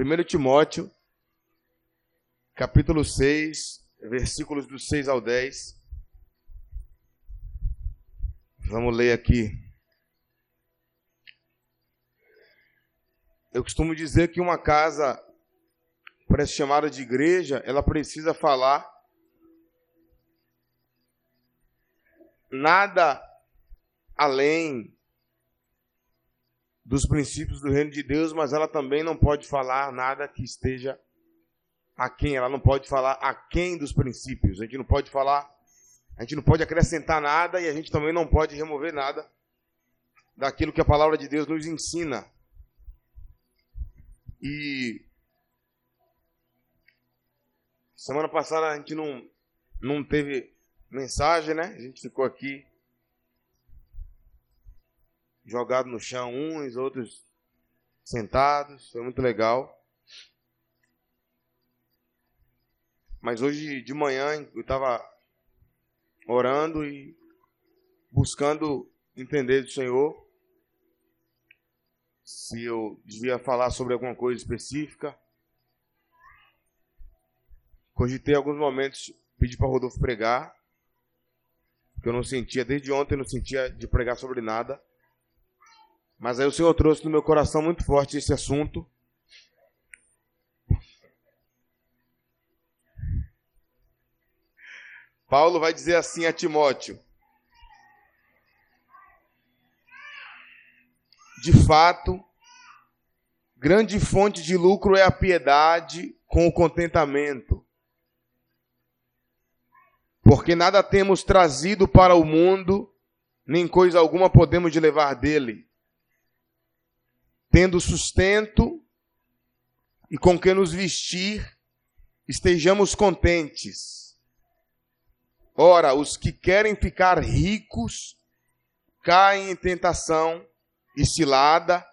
1 Timóteo, capítulo 6, versículos do 6 ao 10. Vamos ler aqui. Eu costumo dizer que uma casa, para ser chamada de igreja, ela precisa falar nada além dos princípios do reino de Deus, mas ela também não pode falar nada que esteja a quem, ela não pode falar a quem dos princípios. A gente não pode falar, a gente não pode acrescentar nada e a gente também não pode remover nada daquilo que a palavra de Deus nos ensina. E semana passada a gente não não teve mensagem, né? A gente ficou aqui jogado no chão, uns, outros sentados, foi muito legal. Mas hoje de manhã eu estava orando e buscando entender do Senhor se eu devia falar sobre alguma coisa específica. Cogitei alguns momentos, pedi para Rodolfo pregar, porque eu não sentia, desde ontem eu não sentia de pregar sobre nada. Mas aí o Senhor trouxe no meu coração muito forte esse assunto. Paulo vai dizer assim a Timóteo: De fato, grande fonte de lucro é a piedade com o contentamento. Porque nada temos trazido para o mundo, nem coisa alguma podemos levar dele tendo sustento e com que nos vestir, estejamos contentes. Ora, os que querem ficar ricos caem em tentação e cilada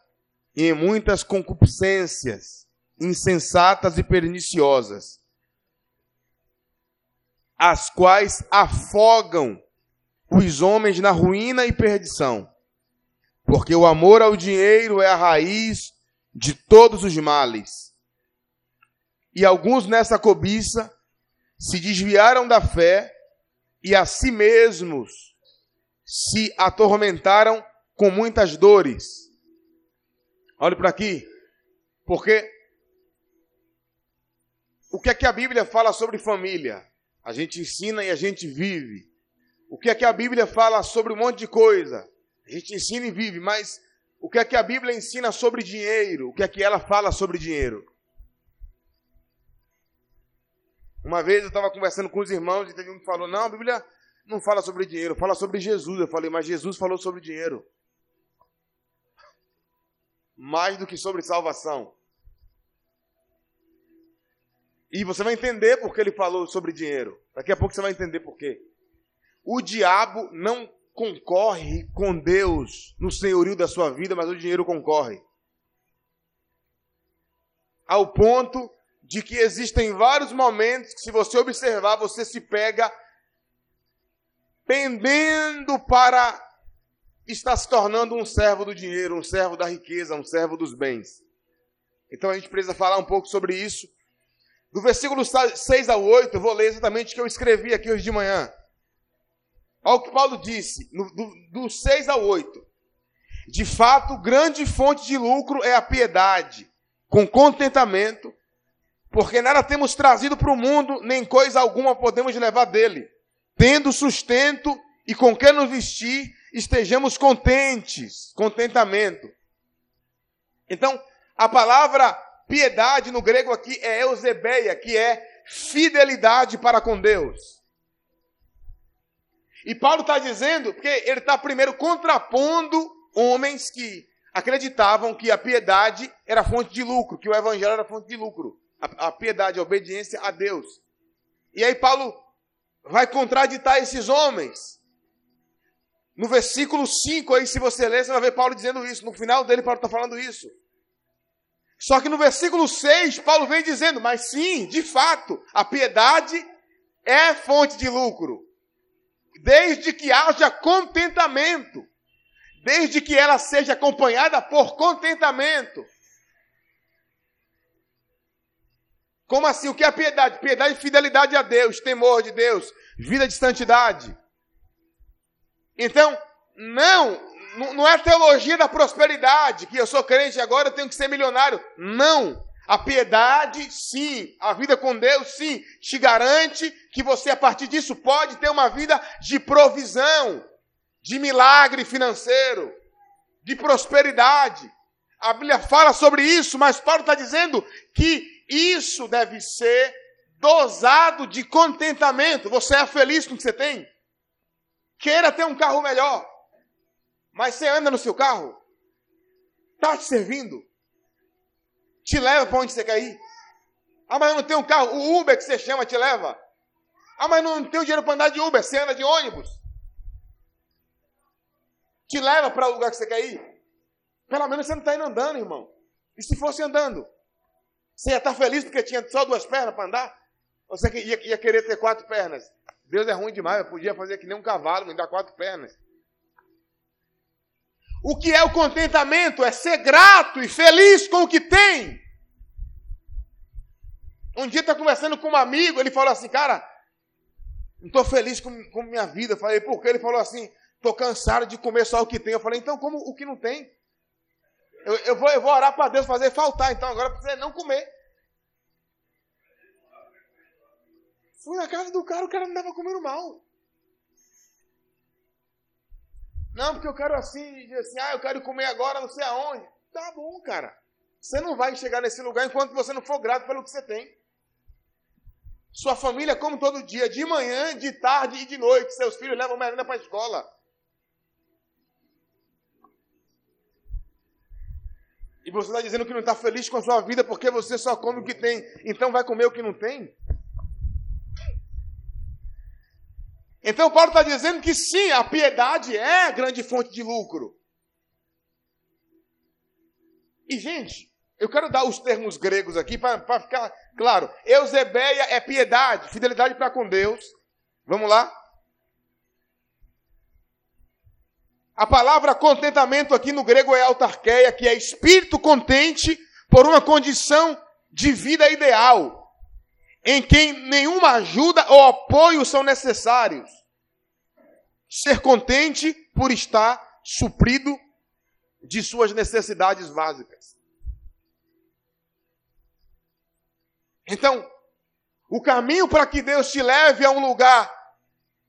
e em muitas concupiscências insensatas e perniciosas, as quais afogam os homens na ruína e perdição. Porque o amor ao dinheiro é a raiz de todos os males. E alguns nessa cobiça se desviaram da fé e a si mesmos se atormentaram com muitas dores. Olhe para aqui, porque o que é que a Bíblia fala sobre família? A gente ensina e a gente vive. O que é que a Bíblia fala sobre um monte de coisa? A gente ensina e vive, mas o que é que a Bíblia ensina sobre dinheiro? O que é que ela fala sobre dinheiro? Uma vez eu estava conversando com os irmãos e teve um que falou: Não, a Bíblia não fala sobre dinheiro, fala sobre Jesus. Eu falei: Mas Jesus falou sobre dinheiro. Mais do que sobre salvação. E você vai entender por que ele falou sobre dinheiro. Daqui a pouco você vai entender por quê. O diabo não concorre com Deus no senhorio da sua vida, mas o dinheiro concorre. Ao ponto de que existem vários momentos que, se você observar, você se pega pendendo para estar se tornando um servo do dinheiro, um servo da riqueza, um servo dos bens. Então a gente precisa falar um pouco sobre isso. Do versículo 6 ao 8, eu vou ler exatamente o que eu escrevi aqui hoje de manhã. Olha o que Paulo disse, no, do, do 6 ao 8. De fato, grande fonte de lucro é a piedade, com contentamento, porque nada temos trazido para o mundo, nem coisa alguma podemos levar dele. Tendo sustento e com que nos vestir, estejamos contentes, contentamento. Então, a palavra piedade no grego aqui é eusebeia, que é fidelidade para com Deus. E Paulo está dizendo, porque ele está primeiro contrapondo homens que acreditavam que a piedade era fonte de lucro, que o evangelho era fonte de lucro. A, a piedade, a obediência a Deus. E aí Paulo vai contraditar esses homens. No versículo 5 aí, se você ler, você vai ver Paulo dizendo isso. No final dele, Paulo está falando isso. Só que no versículo 6, Paulo vem dizendo, mas sim, de fato, a piedade é fonte de lucro desde que haja contentamento, desde que ela seja acompanhada por contentamento. Como assim? O que é piedade? Piedade e fidelidade a Deus, temor de Deus, vida de santidade. Então, não, não é teologia da prosperidade, que eu sou crente agora eu tenho que ser milionário. Não. A piedade, sim. A vida com Deus, sim. Te garante que você, a partir disso, pode ter uma vida de provisão, de milagre financeiro, de prosperidade. A Bíblia fala sobre isso, mas Paulo está dizendo que isso deve ser dosado de contentamento. Você é feliz com o que você tem? Queira ter um carro melhor. Mas você anda no seu carro? Está te servindo? Te leva para onde você quer ir? Ah, mas eu não tenho um carro. O Uber que você chama te leva. Ah, mas não tenho dinheiro para andar de Uber. Você anda de ônibus. Te leva para o lugar que você quer ir. Pelo menos você não está indo andando, irmão. E se fosse andando? Você ia estar tá feliz porque tinha só duas pernas para andar? Ou você ia, ia, querer ter quatro pernas? Deus é ruim demais. Eu podia fazer que nem um cavalo, me dar quatro pernas. O que é o contentamento? É ser grato e feliz com o que tem. Um dia está conversando com um amigo, ele falou assim, cara, não estou feliz com, com minha vida. Eu falei, por quê? Ele falou assim, estou cansado de comer só o que tem. Eu falei, então como o que não tem? Eu, eu, vou, eu vou orar para Deus fazer faltar, então agora precisa não comer. Fui na casa do cara, o cara não estava comendo mal. Não, porque eu quero assim, assim, ah, eu quero comer agora, não sei aonde. Tá bom, cara. Você não vai chegar nesse lugar enquanto você não for grato pelo que você tem. Sua família come todo dia, de manhã, de tarde e de noite. Seus filhos levam merenda para a escola. E você está dizendo que não está feliz com a sua vida porque você só come o que tem. Então vai comer o que não tem? Então Paulo está dizendo que sim, a piedade é a grande fonte de lucro. E, gente, eu quero dar os termos gregos aqui para ficar claro. Eusebeia é piedade, fidelidade para com Deus. Vamos lá? A palavra contentamento aqui no grego é autarqueia, que é espírito contente por uma condição de vida ideal, em quem nenhuma ajuda ou apoio são necessários. Ser contente por estar suprido de suas necessidades básicas. Então, o caminho para que Deus te leve a um lugar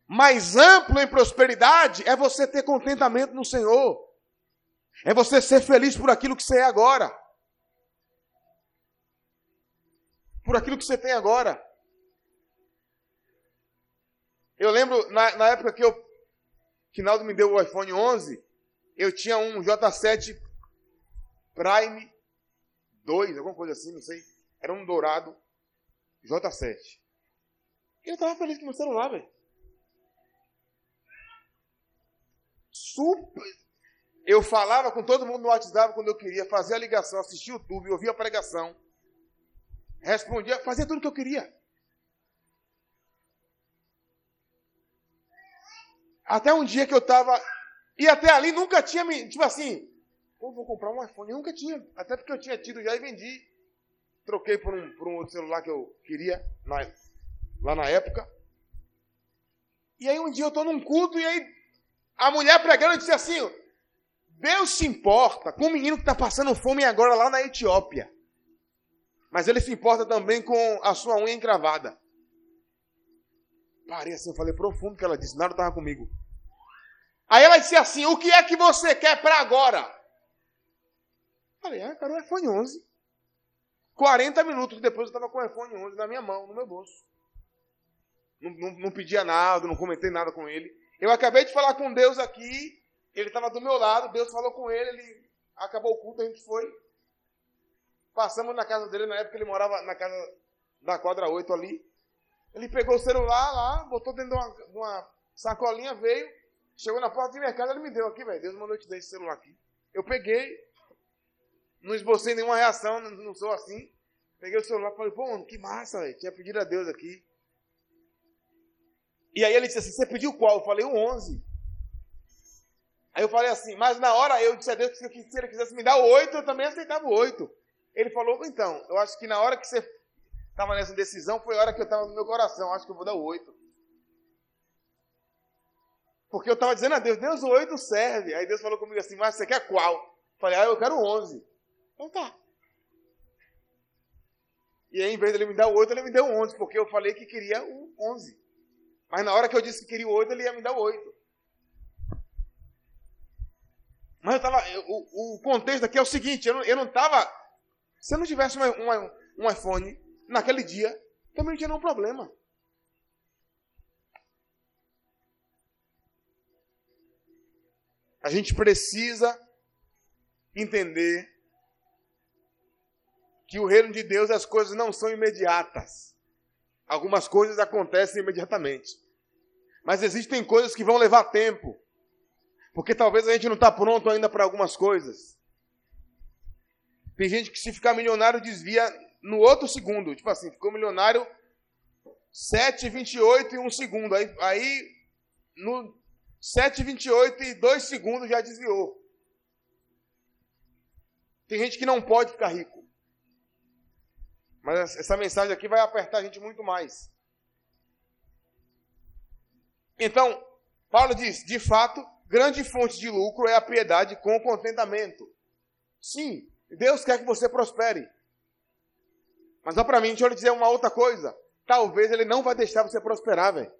mais amplo em prosperidade é você ter contentamento no Senhor. É você ser feliz por aquilo que você é agora. Por aquilo que você tem agora. Eu lembro, na, na época que eu, que Naldo me deu o iPhone 11, eu tinha um J7 Prime 2, alguma coisa assim, não sei. Era um dourado J7. E eu tava feliz com o meu celular, velho. super. Eu falava com todo mundo no WhatsApp quando eu queria, fazia a ligação, assistia o YouTube, ouvia a pregação, respondia, fazia tudo o que eu queria. Até um dia que eu estava. E até ali nunca tinha me. Tipo assim, Pô, vou comprar um iPhone. nunca tinha. Até porque eu tinha tido já e vendi. Troquei por um, por um outro celular que eu queria na, lá na época. E aí um dia eu estou num culto e aí a mulher pregando disse assim: Deus se importa com o menino que está passando fome agora lá na Etiópia. Mas ele se importa também com a sua unha encravada. Parei assim, eu falei profundo que ela disse, nada estava comigo. Aí ela disse assim: O que é que você quer para agora? Falei, ah, cara, o iPhone 11. 40 minutos depois eu estava com o iPhone 11 na minha mão, no meu bolso. Não, não, não pedia nada, não comentei nada com ele. Eu acabei de falar com Deus aqui, ele estava do meu lado, Deus falou com ele, ele acabou o culto, a gente foi. Passamos na casa dele, na época ele morava na casa da quadra 8 ali. Ele pegou o celular lá, botou dentro de uma, de uma sacolinha, veio, chegou na porta do mercado, ele me deu aqui, velho. Deus mandou te dar esse celular aqui. Eu peguei, não esbocei nenhuma reação, não, não sou assim. Peguei o celular e falei, pô, mano, que massa, velho. Tinha pedido a Deus aqui. E aí ele disse assim: Você pediu qual? Eu falei: O 11. Aí eu falei assim: Mas na hora eu disse a Deus que se ele quisesse me dar o 8, eu também aceitava o 8. Ele falou: Então, eu acho que na hora que você estava nessa decisão, foi a hora que eu estava no meu coração. Acho que eu vou dar o 8. Porque eu estava dizendo a Deus, Deus, o 8 serve. Aí Deus falou comigo assim, mas você quer qual? Falei, ah, eu quero 11. Então tá. E aí, em vez de ele me dar o 8, ele me deu o 11, porque eu falei que queria o 11. Mas na hora que eu disse que queria o 8, ele ia me dar o 8. Mas eu tava, o, o contexto aqui é o seguinte, eu não estava... Se eu não tivesse uma, uma, um iPhone naquele dia, também não tinha nenhum problema. A gente precisa entender que o reino de Deus as coisas não são imediatas. Algumas coisas acontecem imediatamente. Mas existem coisas que vão levar tempo. Porque talvez a gente não está pronto ainda para algumas coisas. Tem gente que se ficar milionário desvia no outro segundo. Tipo assim, ficou milionário 7,28 e um segundo. Aí, aí no 7,28 e dois segundos já desviou. Tem gente que não pode ficar rico. Mas essa mensagem aqui vai apertar a gente muito mais. Então, Paulo diz: de fato, grande fonte de lucro é a piedade com contentamento. Sim, Deus quer que você prospere. Mas olha para mim, deixa eu lhe dizer uma outra coisa. Talvez ele não vai deixar você prosperar, velho.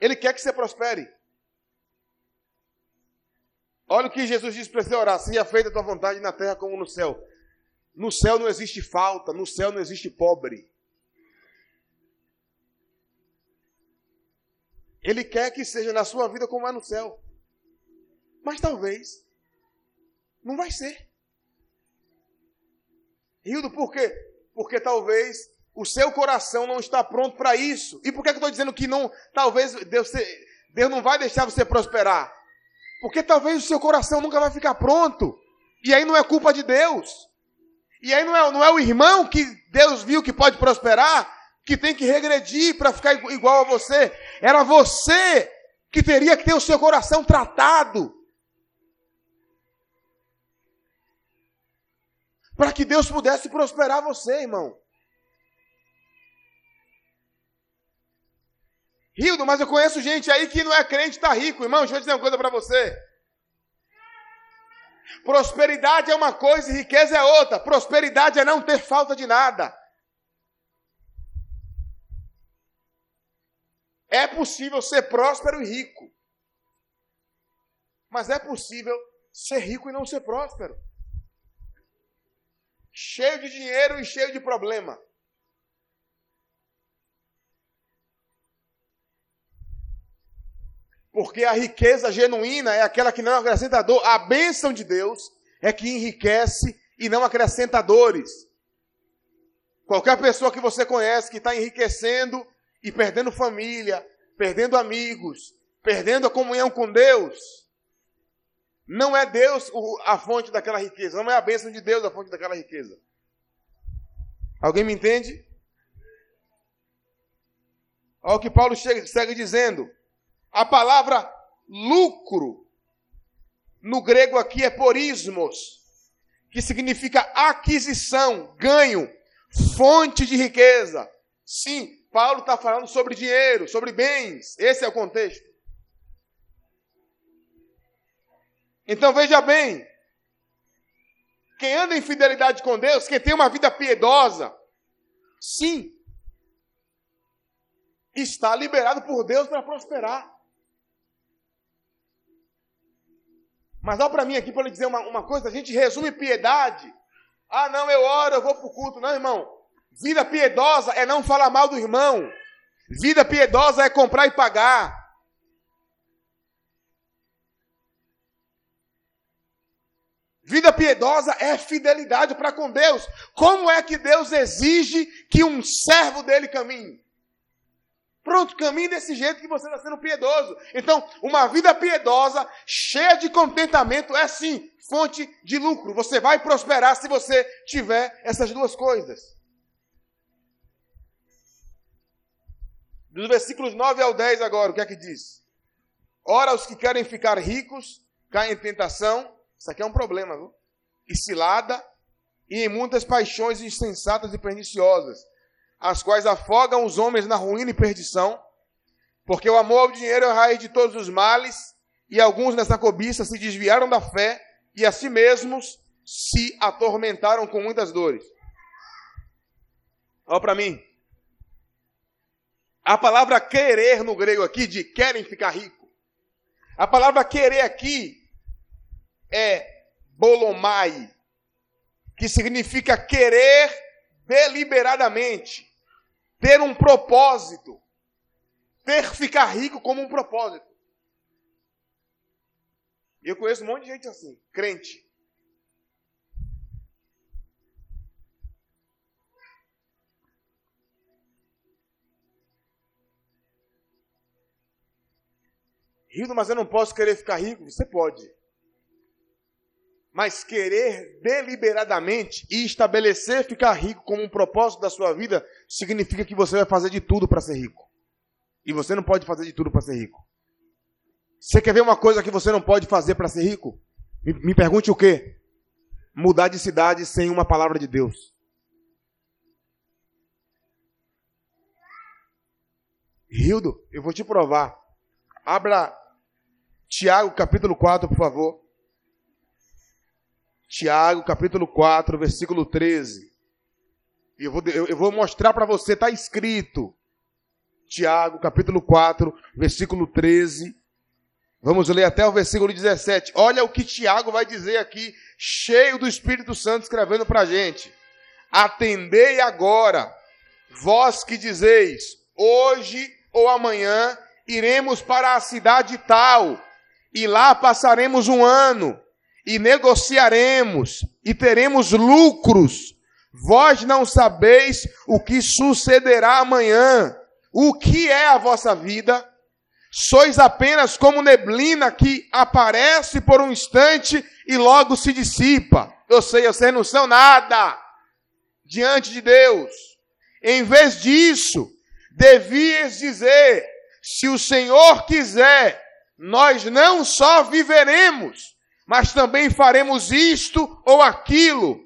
Ele quer que você prospere. Olha o que Jesus disse para você orar: seja feita a tua vontade na terra como no céu. No céu não existe falta, no céu não existe pobre. Ele quer que seja na sua vida como é no céu. Mas talvez não vai ser. Hildo, por quê? Porque talvez o seu coração não está pronto para isso. E por que eu estou dizendo que não, talvez Deus, Deus não vai deixar você prosperar? Porque talvez o seu coração nunca vai ficar pronto. E aí não é culpa de Deus. E aí não é, não é o irmão que Deus viu que pode prosperar, que tem que regredir para ficar igual a você. Era você que teria que ter o seu coração tratado. Para que Deus pudesse prosperar você, irmão. Rildo, mas eu conheço gente aí que não é crente está rico. Irmão, deixa eu dizer uma coisa para você. Prosperidade é uma coisa e riqueza é outra. Prosperidade é não ter falta de nada. É possível ser próspero e rico. Mas é possível ser rico e não ser próspero. Cheio de dinheiro e cheio de problema. Porque a riqueza genuína é aquela que não acrescenta dor. A bênção de Deus é que enriquece e não acrescenta dores. Qualquer pessoa que você conhece que está enriquecendo e perdendo família, perdendo amigos, perdendo a comunhão com Deus, não é Deus a fonte daquela riqueza, não é a bênção de Deus a fonte daquela riqueza. Alguém me entende? Olha o que Paulo segue dizendo. A palavra lucro, no grego aqui é porismos, que significa aquisição, ganho, fonte de riqueza. Sim, Paulo está falando sobre dinheiro, sobre bens. Esse é o contexto. Então veja bem: quem anda em fidelidade com Deus, quem tem uma vida piedosa, sim, está liberado por Deus para prosperar. Mas olha para mim aqui para lhe dizer uma, uma coisa, a gente resume piedade. Ah, não, eu oro, eu vou para o culto. Não, irmão. Vida piedosa é não falar mal do irmão. Vida piedosa é comprar e pagar. Vida piedosa é fidelidade para com Deus. Como é que Deus exige que um servo dele caminhe? Pronto, caminhe desse jeito que você está sendo piedoso. Então, uma vida piedosa, cheia de contentamento, é sim fonte de lucro. Você vai prosperar se você tiver essas duas coisas. Dos versículos 9 ao 10 agora, o que é que diz? Ora, os que querem ficar ricos caem em tentação. Isso aqui é um problema, viu? E cilada, e em muitas paixões insensatas e perniciosas, as quais afogam os homens na ruína e perdição, porque o amor ao dinheiro é a raiz de todos os males, e alguns nessa cobiça se desviaram da fé e a si mesmos se atormentaram com muitas dores. Olha para mim. A palavra querer no grego aqui, de querem ficar rico. A palavra querer aqui é bolomai, que significa querer deliberadamente, ter um propósito, ter ficar rico como um propósito. Eu conheço um monte de gente assim, crente. Rildo, mas eu não posso querer ficar rico? Você pode. Mas querer deliberadamente e estabelecer ficar rico como um propósito da sua vida significa que você vai fazer de tudo para ser rico. E você não pode fazer de tudo para ser rico. Você quer ver uma coisa que você não pode fazer para ser rico? Me, me pergunte o quê? Mudar de cidade sem uma palavra de Deus. Rildo, eu vou te provar. Abra Tiago capítulo 4, por favor. Tiago, capítulo 4, versículo 13. Eu vou, eu, eu vou mostrar para você, está escrito. Tiago, capítulo 4, versículo 13. Vamos ler até o versículo 17. Olha o que Tiago vai dizer aqui, cheio do Espírito Santo, escrevendo para a gente. Atendei agora, vós que dizeis, hoje ou amanhã iremos para a cidade tal, e lá passaremos um ano e negociaremos e teremos lucros. Vós não sabeis o que sucederá amanhã. O que é a vossa vida? Sois apenas como neblina que aparece por um instante e logo se dissipa. Eu sei, vocês não são nada diante de Deus. Em vez disso, devias dizer: se o Senhor quiser, nós não só viveremos, mas também faremos isto ou aquilo.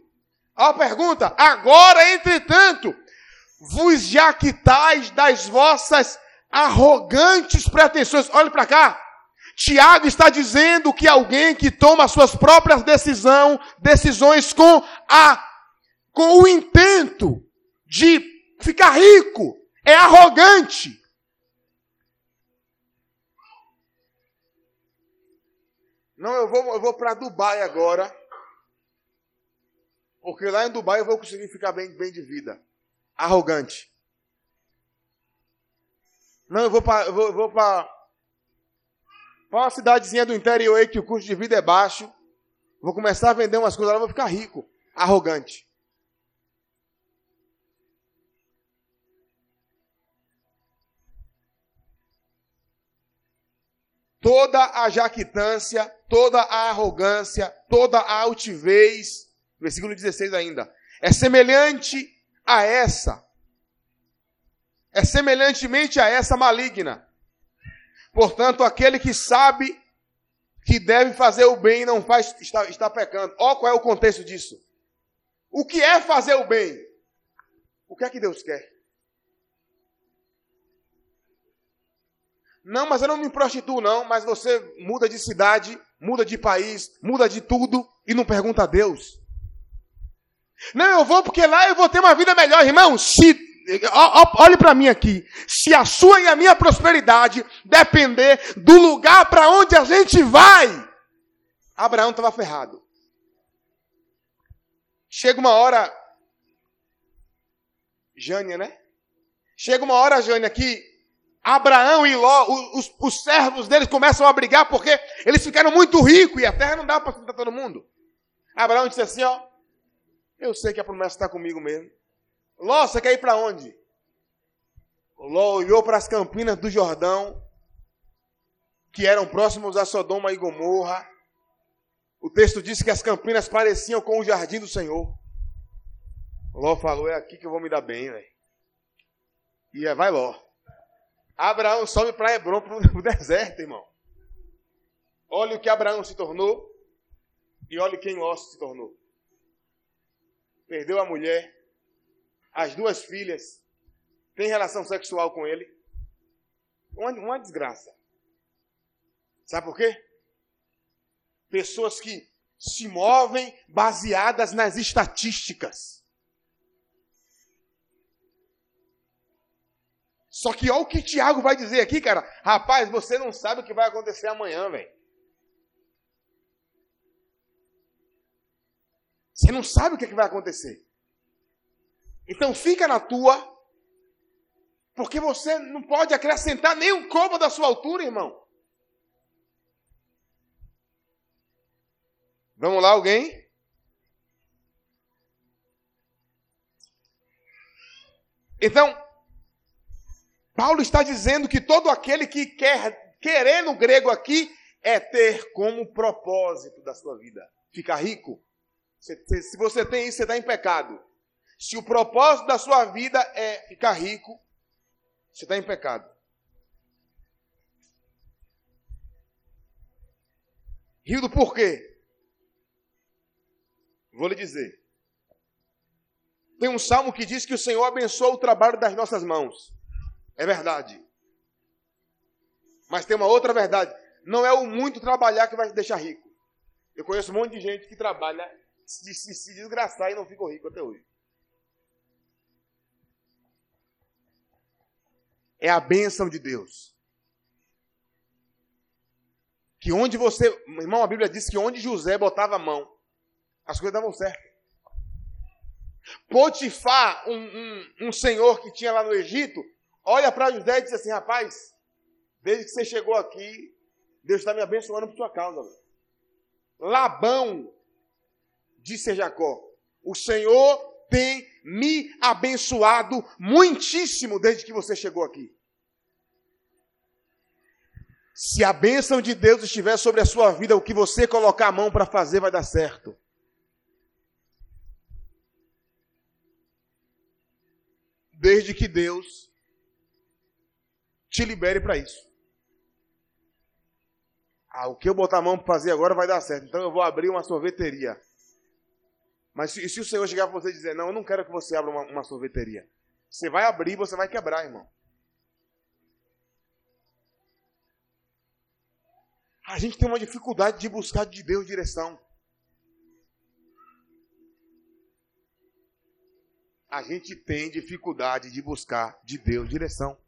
A pergunta: agora, entretanto, vos jaquitais das vossas arrogantes pretensões. Olhe para cá. Tiago está dizendo que alguém que toma suas próprias decisão, decisões com a com o intento de ficar rico é arrogante. Não, eu vou, eu vou para Dubai agora. Porque lá em Dubai eu vou conseguir ficar bem, bem de vida. Arrogante. Não, eu vou para eu vou, vou para uma cidadezinha do interior aí que o custo de vida é baixo. Vou começar a vender umas coisas lá, vou ficar rico. Arrogante. toda a jactância, toda a arrogância, toda a altivez, versículo 16 ainda, é semelhante a essa, é semelhantemente a essa maligna. Portanto, aquele que sabe que deve fazer o bem e não faz, está, está pecando. Olha qual é o contexto disso. O que é fazer o bem? O que é que Deus quer? Não, mas eu não me prostituo, não. Mas você muda de cidade, muda de país, muda de tudo e não pergunta a Deus. Não, eu vou porque lá eu vou ter uma vida melhor, irmão. Se, olhe para mim aqui. Se a sua e a minha prosperidade depender do lugar para onde a gente vai, Abraão estava ferrado. Chega uma hora, Jânia, né? Chega uma hora, Jânia, que Abraão e Ló, os, os, servos deles começam a brigar porque eles ficaram muito ricos e a terra não dá para sustentar todo mundo. Abraão disse assim: Ó, eu sei que a promessa está comigo mesmo. Ló, você quer ir para onde? Ló olhou para as campinas do Jordão, que eram próximos a Sodoma e Gomorra. O texto diz que as campinas pareciam com o jardim do Senhor. Ló falou: É aqui que eu vou me dar bem, velho. E é, vai Ló. Abraão sobe para Hebron, para o deserto, irmão. Olha o que Abraão se tornou e olha quem Ló se tornou. perdeu a mulher, as duas filhas, tem relação sexual com ele. Uma, uma desgraça. Sabe por quê? Pessoas que se movem baseadas nas estatísticas. Só que olha o que Tiago vai dizer aqui, cara. Rapaz, você não sabe o que vai acontecer amanhã, velho. Você não sabe o que, é que vai acontecer. Então fica na tua, porque você não pode acrescentar nem um copo da sua altura, irmão. Vamos lá, alguém? Então, Paulo está dizendo que todo aquele que quer, querer no grego aqui, é ter como propósito da sua vida ficar rico. Se você tem isso, você está em pecado. Se o propósito da sua vida é ficar rico, você está em pecado. Rio do porquê? Vou lhe dizer. Tem um salmo que diz que o Senhor abençoa o trabalho das nossas mãos. É verdade. Mas tem uma outra verdade. Não é o muito trabalhar que vai te deixar rico. Eu conheço um monte de gente que trabalha de se, se desgraçar e não ficou rico até hoje. É a bênção de Deus. Que onde você. Irmão, a Bíblia diz que onde José botava a mão, as coisas davam certo. Potifar, um, um, um senhor que tinha lá no Egito, olha para José e diz assim: rapaz, desde que você chegou aqui, Deus está me abençoando por sua causa. Labão, disse a Jacó: O Senhor tem me abençoado muitíssimo desde que você chegou aqui. Se a bênção de Deus estiver sobre a sua vida, o que você colocar a mão para fazer vai dar certo. Desde que Deus te libere para isso. Ah, o que eu botar a mão para fazer agora vai dar certo. Então eu vou abrir uma sorveteria. Mas se, se o Senhor chegar para você e dizer, não, eu não quero que você abra uma, uma sorveteria. Você vai abrir e você vai quebrar, irmão. A gente tem uma dificuldade de buscar de Deus direção. A gente tem dificuldade de buscar de Deus direção.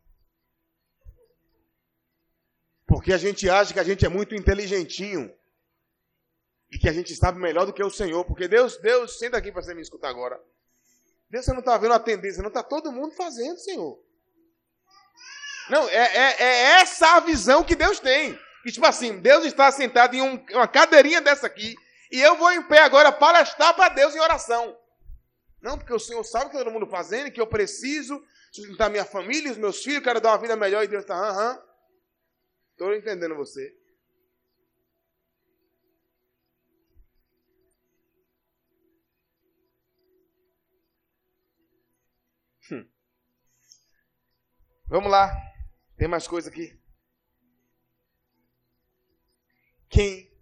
Porque a gente acha que a gente é muito inteligentinho e que a gente sabe melhor do que o Senhor, porque Deus, Deus, senta aqui para você me escutar agora. Deus, você não está vendo a tendência, não está todo mundo fazendo, Senhor. Não, é, é, é, essa a visão que Deus tem. Que, tipo assim, Deus está sentado em um, uma cadeirinha dessa aqui, e eu vou em pé agora palestrar para Deus em oração. Não, porque o Senhor sabe que todo mundo fazendo, que eu preciso sustentar minha família, os meus filhos, quero dar uma vida melhor, e Deus está, aham. Estou entendendo você. Hum. Vamos lá. Tem mais coisa aqui. Quem,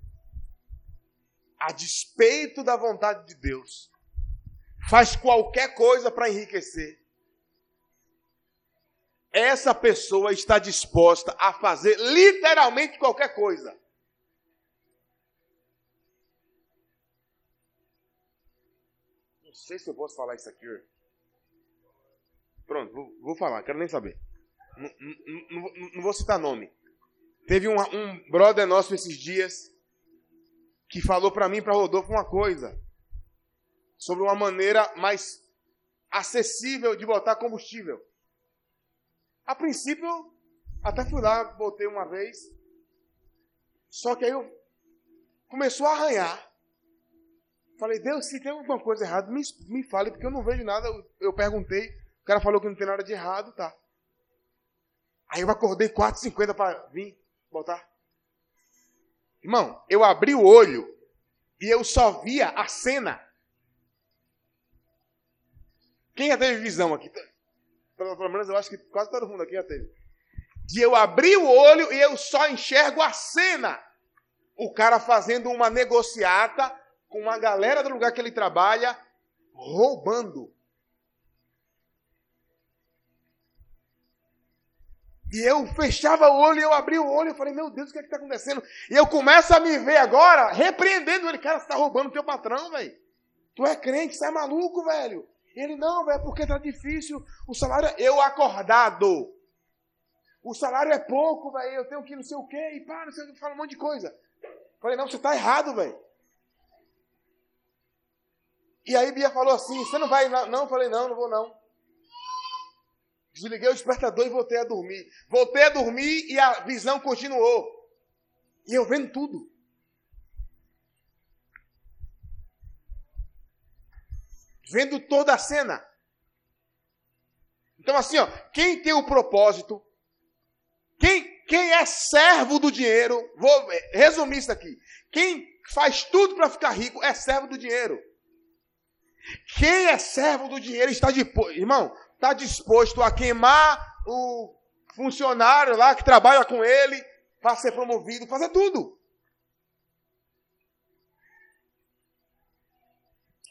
a despeito da vontade de Deus, faz qualquer coisa para enriquecer, essa pessoa está disposta a fazer literalmente qualquer coisa. Não sei se eu posso falar isso aqui. Pronto, vou, vou falar, quero nem saber. Não, vou citar nome. Teve um, um, brother nosso esses dias que falou para mim, para Rodolfo, uma coisa sobre uma maneira mais acessível de botar combustível. A princípio, até fui lá, botei uma vez. Só que aí eu começou a arranhar. Falei, Deus, se tem alguma coisa errada, me, me fale, porque eu não vejo nada. Eu, eu perguntei, o cara falou que não tem nada de errado, tá. Aí eu acordei 4,50 para vir botar. Irmão, eu abri o olho e eu só via a cena. Quem já teve visão aqui? Pelo, pelo menos eu acho que quase todo mundo aqui já teve. De eu abrir o olho e eu só enxergo a cena. O cara fazendo uma negociata com uma galera do lugar que ele trabalha, roubando. E eu fechava o olho, eu abri o olho, eu falei, meu Deus, o que é está acontecendo? E eu começo a me ver agora, repreendendo ele, cara, você está roubando o teu patrão, velho. Tu é crente, você é maluco, velho. Ele, não, velho, porque tá difícil, o salário, é... eu acordado. O salário é pouco, velho, eu tenho que não sei o quê, e pá, não sei o que, fala um monte de coisa. Falei, não, você está errado, velho. E aí Bia falou assim, você não vai, não? Eu falei, não, não vou não. Desliguei o despertador e voltei a dormir. Voltei a dormir e a visão continuou. E eu vendo tudo. Vendo toda a cena. Então, assim, ó, quem tem o propósito, quem, quem é servo do dinheiro, vou resumir isso aqui. Quem faz tudo para ficar rico é servo do dinheiro. Quem é servo do dinheiro está disposto, irmão, está disposto a queimar o funcionário lá que trabalha com ele para ser promovido, fazer tudo.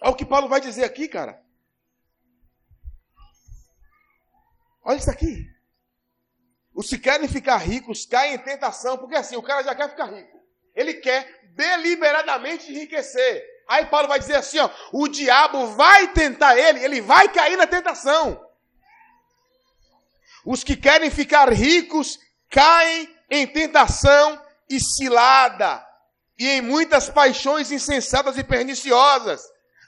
Olha o que Paulo vai dizer aqui, cara. Olha isso aqui. Os que querem ficar ricos caem em tentação, porque assim, o cara já quer ficar rico. Ele quer deliberadamente enriquecer. Aí Paulo vai dizer assim, ó, o diabo vai tentar ele, ele vai cair na tentação. Os que querem ficar ricos caem em tentação e cilada, e em muitas paixões insensatas e perniciosas,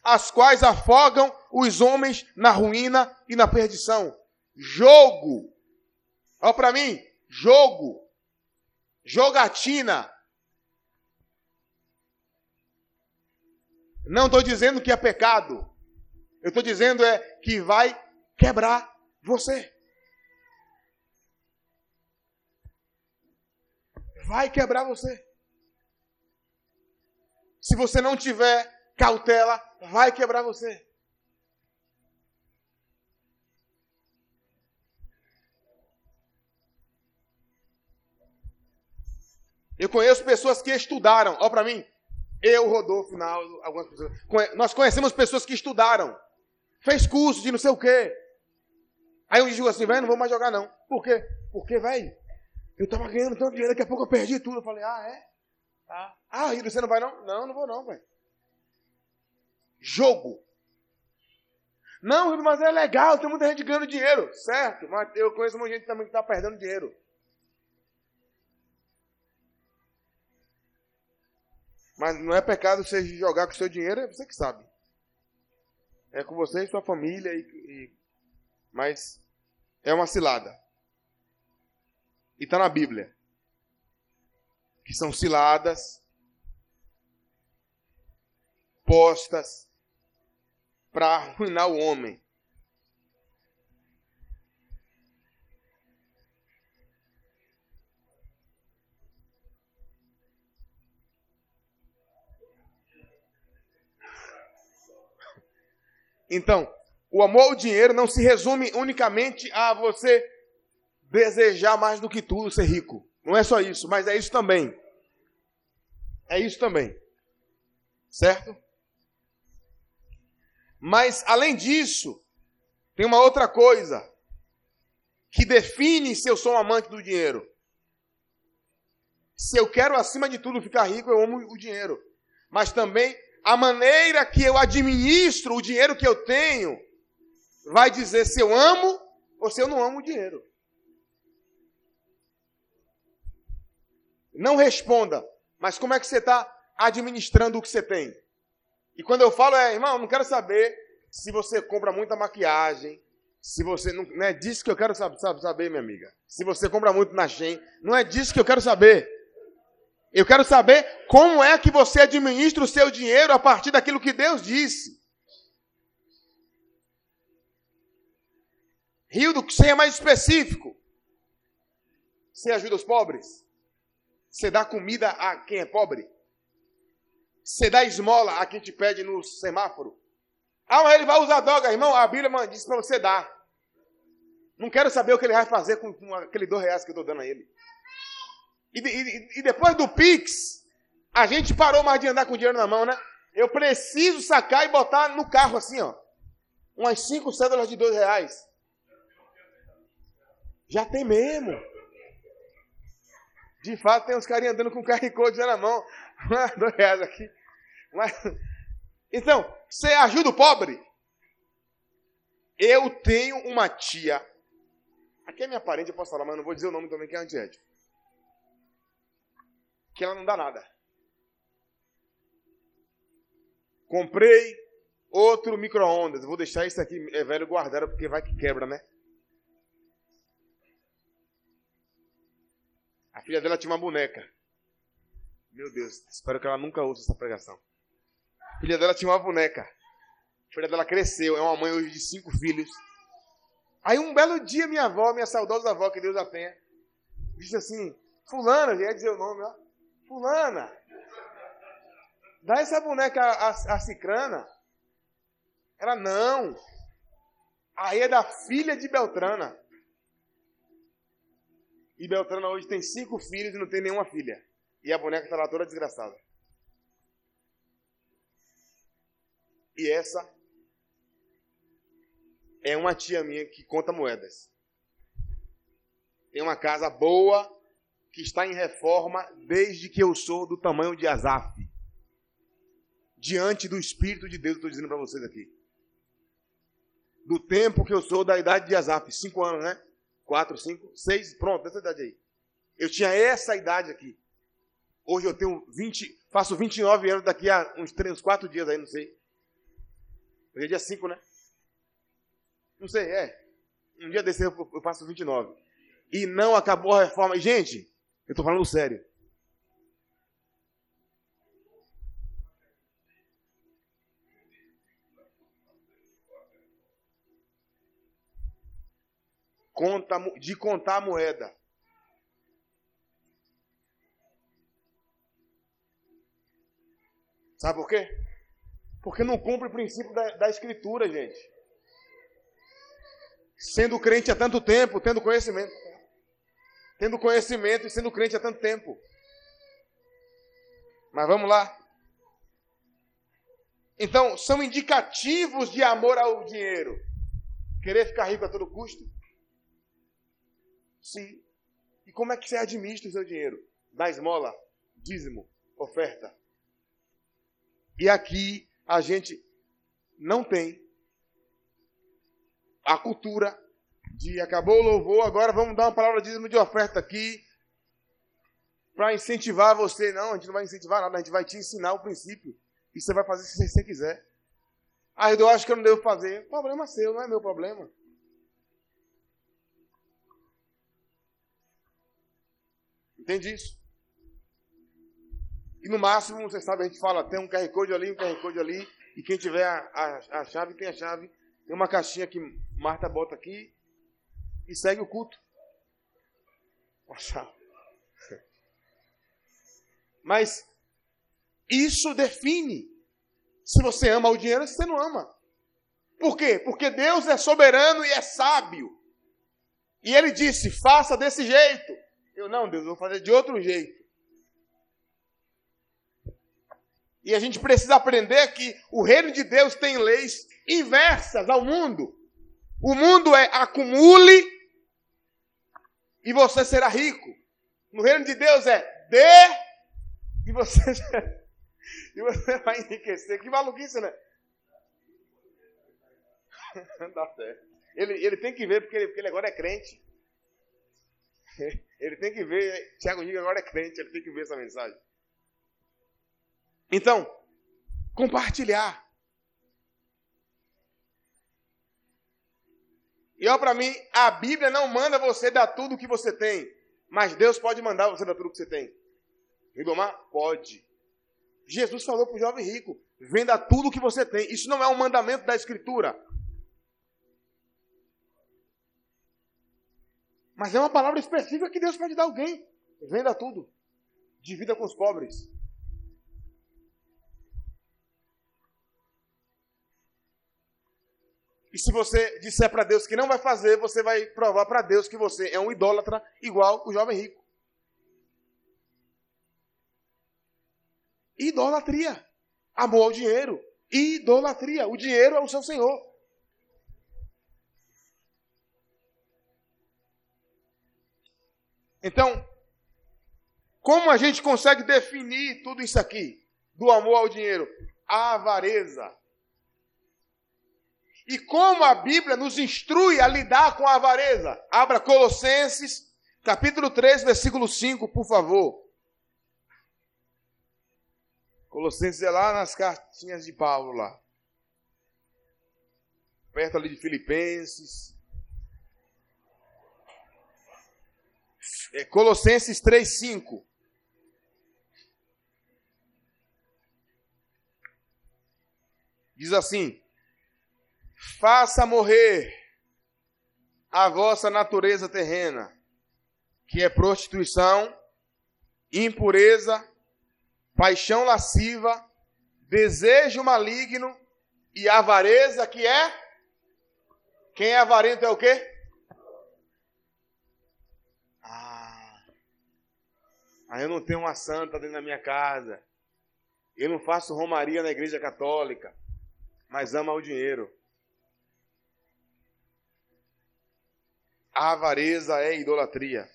as quais afogam os homens na ruína e na perdição. Jogo. Olha para mim, jogo. Jogatina. Não estou dizendo que é pecado. Eu estou dizendo é que vai quebrar você. vai quebrar você. Se você não tiver cautela, vai quebrar você. Eu conheço pessoas que estudaram, ó para mim, eu, Rodolfo, Naldo, algumas pessoas. Nós conhecemos pessoas que estudaram, fez curso de não sei o quê. Aí um dia assim, velho, não vou mais jogar não. Por quê? Porque, velho, eu estava ganhando tanto dinheiro, daqui a pouco eu perdi tudo. Eu falei, ah, é? Tá. Ah, Rio, você não vai não? Não, não vou não, velho. Jogo. Não, mas é legal, tem muita gente ganhando dinheiro. Certo, mas eu conheço muita gente também que está perdendo dinheiro. Mas não é pecado você jogar com o seu dinheiro, é você que sabe. É com você e sua família, e, e... mas é uma cilada. E está na Bíblia. Que são ciladas, postas para arruinar o homem. Então, o amor ao dinheiro não se resume unicamente a você desejar mais do que tudo ser rico. Não é só isso, mas é isso também. É isso também. Certo? Mas, além disso, tem uma outra coisa que define se eu sou um amante do dinheiro. Se eu quero, acima de tudo, ficar rico, eu amo o dinheiro. Mas também a maneira que eu administro o dinheiro que eu tenho vai dizer se eu amo ou se eu não amo o dinheiro. Não responda, mas como é que você está administrando o que você tem? E quando eu falo é, irmão, não quero saber se você compra muita maquiagem, se você não, não é disso que eu quero saber, saber, minha amiga. Se você compra muito na Shein, não é disso que eu quero saber. Eu quero saber como é que você administra o seu dinheiro a partir daquilo que Deus disse. Rio que você é mais específico. Você ajuda os pobres? Você dá comida a quem é pobre? Você dá esmola a quem te pede no semáforo? Ah, mas ele vai usar droga, irmão. A Bíblia mano, diz para você dar. Não quero saber o que ele vai fazer com, com aquele dois reais que eu estou dando a ele. E, e, e, depois do Pix, a gente parou mais de andar com dinheiro na mão, né? Eu preciso sacar e botar no carro assim, ó. Umas cinco cédulas de dois reais. Já tem mesmo. De fato, tem uns carinhas andando com QR Code na mão. dois reais aqui. Mas, então, você ajuda o pobre? Eu tenho uma tia. Aqui é minha parente, eu posso falar, mas não vou dizer o nome também, que é antiético. Que ela não dá nada. Comprei outro micro-ondas. Vou deixar isso aqui, é velho, guardado, porque vai que quebra, né? Filha dela tinha uma boneca. Meu Deus, espero que ela nunca ouça essa pregação. A filha dela tinha uma boneca. A filha dela cresceu, é uma mãe hoje de cinco filhos. Aí um belo dia minha avó, minha saudosa avó, que Deus a tenha, disse assim, fulana, já ia dizer o nome, ó. Fulana, dá essa boneca a, a, a Cicrana. Ela, não. Aí é da filha de Beltrana. E Beltrana hoje tem cinco filhos e não tem nenhuma filha. E a boneca está lá toda desgraçada. E essa é uma tia minha que conta moedas. Tem uma casa boa que está em reforma desde que eu sou do tamanho de Azaf. Diante do Espírito de Deus, estou dizendo para vocês aqui. Do tempo que eu sou da idade de Azaf, cinco anos, né? Quatro, cinco, seis, pronto, essa idade aí. Eu tinha essa idade aqui. Hoje eu tenho 20, faço 29 anos daqui a uns 3, uns 4 dias aí, não sei. Hoje é dia 5, né? Não sei, é. Um dia desse eu faço 29. E não acabou a reforma. Gente, eu estou falando sério. Conta, de contar a moeda. Sabe por quê? Porque não cumpre o princípio da, da Escritura, gente. Sendo crente há tanto tempo, tendo conhecimento. Tendo conhecimento e sendo crente há tanto tempo. Mas vamos lá. Então, são indicativos de amor ao dinheiro. Querer ficar rico a todo custo. Sim. E como é que você administra o seu dinheiro? Dá esmola, dízimo, oferta. E aqui a gente não tem a cultura de acabou o louvor, agora vamos dar uma palavra de dízimo de oferta aqui para incentivar você. Não, a gente não vai incentivar nada, a gente vai te ensinar o princípio. E você vai fazer se você quiser. Ah, eu acho que eu não devo fazer. Problema seu, não é meu problema. Entende isso? E no máximo, você sabe, a gente fala, tem um QR Code ali, um QR Code ali, e quem tiver a, a, a chave, tem a chave. Tem uma caixinha que Marta bota aqui e segue o culto. Poxa. Mas isso define se você ama o dinheiro ou se você não ama. Por quê? Porque Deus é soberano e é sábio. E ele disse: faça desse jeito. Eu, não, Deus, eu vou fazer de outro jeito. E a gente precisa aprender que o reino de Deus tem leis inversas ao mundo. O mundo é acumule e você será rico. No reino de Deus é dê e você, e você vai enriquecer. Que maluquice, né? Dá certo. Ele, ele tem que ver porque ele, porque ele agora é crente. Ele tem que ver, Tiago Niga agora é crente, ele tem que ver essa mensagem. Então, compartilhar. E olha para mim, a Bíblia não manda você dar tudo o que você tem, mas Deus pode mandar você dar tudo o que você tem. Ridomar? Pode. Jesus falou para o jovem rico: venda tudo o que você tem. Isso não é um mandamento da Escritura. Mas é uma palavra específica que Deus pode dar a alguém. Venda tudo. Divida com os pobres. E se você disser para Deus que não vai fazer, você vai provar para Deus que você é um idólatra igual o jovem rico. Idolatria. Amor ao dinheiro. Idolatria. O dinheiro é o seu senhor. Então, como a gente consegue definir tudo isso aqui? Do amor ao dinheiro? A avareza. E como a Bíblia nos instrui a lidar com a avareza? Abra Colossenses, capítulo 3, versículo 5, por favor. Colossenses é lá nas cartinhas de Paulo lá. Perto ali de Filipenses. É Colossenses 3, 5. Diz assim: Faça morrer a vossa natureza terrena, que é prostituição, impureza, paixão lasciva, desejo maligno e avareza, que é? Quem é avarento é o quê? Eu não tenho uma santa dentro da minha casa. Eu não faço romaria na igreja católica, mas ama o dinheiro. A avareza é idolatria.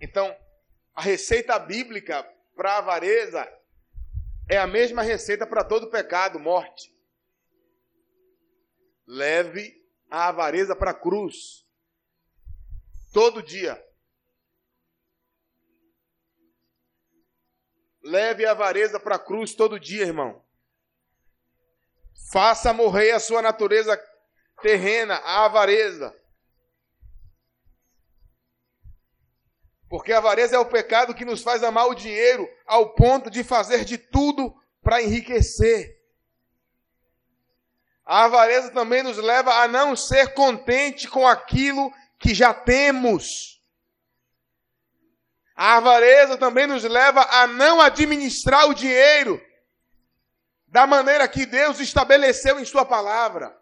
Então, a receita bíblica para a avareza é a mesma receita para todo pecado, morte. Leve a avareza para a cruz. Todo dia. Leve a avareza para a cruz todo dia, irmão. Faça morrer a sua natureza terrena, a avareza. Porque a avareza é o pecado que nos faz amar o dinheiro ao ponto de fazer de tudo para enriquecer. A avareza também nos leva a não ser contente com aquilo que já temos. A avareza também nos leva a não administrar o dinheiro da maneira que Deus estabeleceu em Sua palavra.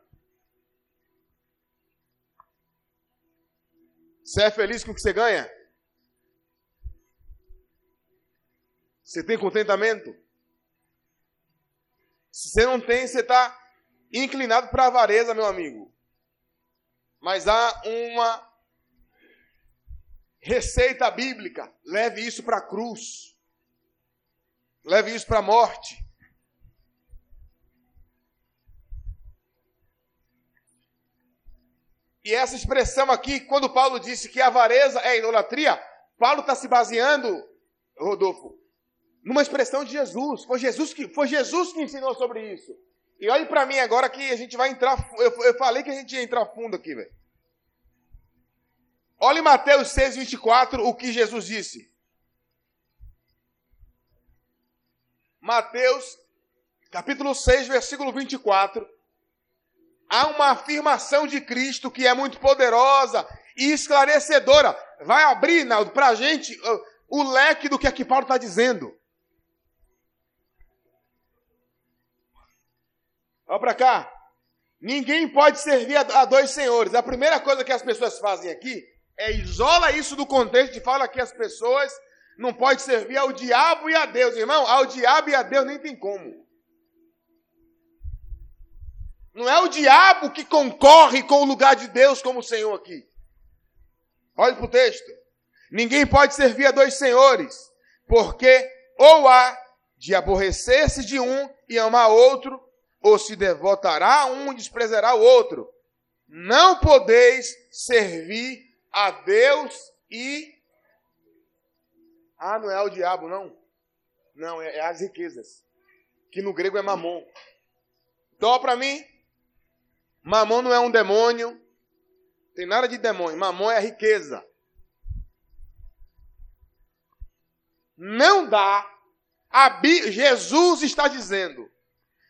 Você é feliz com o que você ganha? Você tem contentamento? Se você não tem, você está inclinado para a avareza, meu amigo. Mas há uma receita bíblica. Leve isso para a cruz. Leve isso para a morte. E essa expressão aqui, quando Paulo disse que a avareza é idolatria, Paulo está se baseando, Rodolfo, numa expressão de Jesus. Foi Jesus que, foi Jesus que ensinou sobre isso. E olhe para mim agora que a gente vai entrar. Eu, eu falei que a gente ia entrar fundo aqui, velho. Olhe Mateus 6, 24, o que Jesus disse. Mateus, capítulo 6, versículo 24 há uma afirmação de Cristo que é muito poderosa e esclarecedora. Vai abrir, para a gente o leque do que aqui Paulo está dizendo. Olha para cá. Ninguém pode servir a dois senhores. A primeira coisa que as pessoas fazem aqui é isola isso do contexto e fala que as pessoas não podem servir ao diabo e a Deus. Irmão, ao diabo e a Deus nem tem como. Não é o diabo que concorre com o lugar de Deus como Senhor aqui. Olhe para o texto. Ninguém pode servir a dois senhores, porque ou há de aborrecer-se de um e amar outro, ou se devotará a um e desprezará o outro. Não podeis servir a Deus e. Ah, não é o diabo, não. Não, é, é as riquezas. Que no grego é mamon. Então, para mim, Mamon não é um demônio. Tem nada de demônio. Mamon é a riqueza. Não dá. A Jesus está dizendo: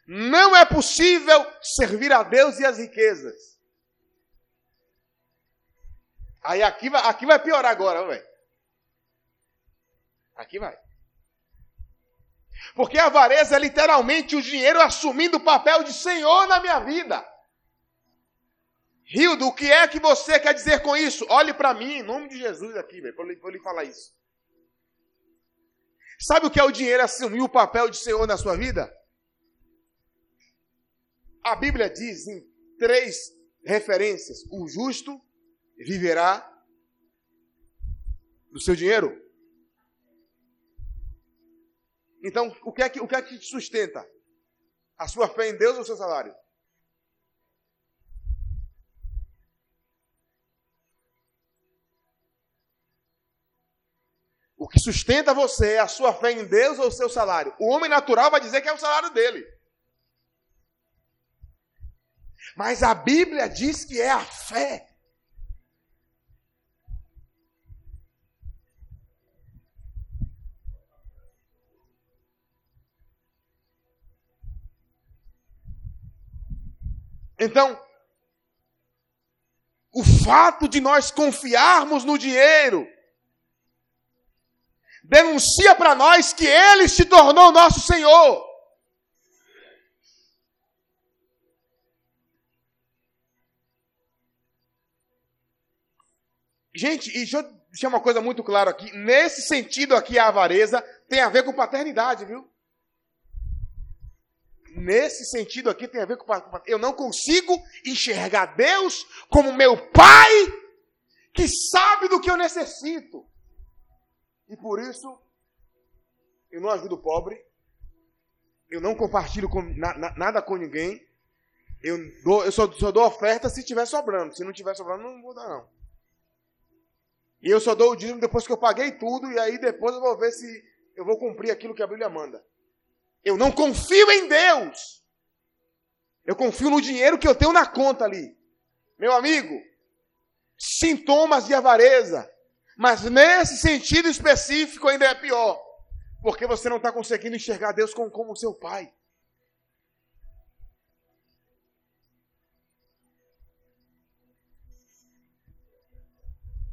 não é possível servir a Deus e as riquezas. Aí aqui vai, aqui vai piorar agora, velho. Aqui vai. Porque a avareza é literalmente o dinheiro assumindo o papel de Senhor na minha vida. Rildo, o que é que você quer dizer com isso? Olhe para mim, em nome de Jesus aqui, velho, para eu lhe falar isso. Sabe o que é o dinheiro assumir o papel de Senhor na sua vida? A Bíblia diz em três referências. O justo viverá do seu dinheiro. Então, o que é que, o que, é que te sustenta? A sua fé em Deus ou o seu salário? O que sustenta você é a sua fé em Deus ou o seu salário? O homem natural vai dizer que é o salário dele. Mas a Bíblia diz que é a fé. Então, o fato de nós confiarmos no dinheiro denuncia para nós que ele se tornou nosso Senhor. Gente, e deixa eu deixar uma coisa muito clara aqui. Nesse sentido aqui, a avareza tem a ver com paternidade, viu? Nesse sentido aqui tem a ver com paternidade. Eu não consigo enxergar Deus como meu pai que sabe do que eu necessito. E por isso, eu não ajudo o pobre, eu não compartilho com, na, na, nada com ninguém, eu, dou, eu só, só dou oferta se tiver sobrando. Se não tiver sobrando, não vou dar, não. E eu só dou o dízimo depois que eu paguei tudo, e aí depois eu vou ver se eu vou cumprir aquilo que a Bíblia manda. Eu não confio em Deus. Eu confio no dinheiro que eu tenho na conta ali. Meu amigo, sintomas de avareza, mas nesse sentido específico ainda é pior. Porque você não está conseguindo enxergar Deus como, como seu pai.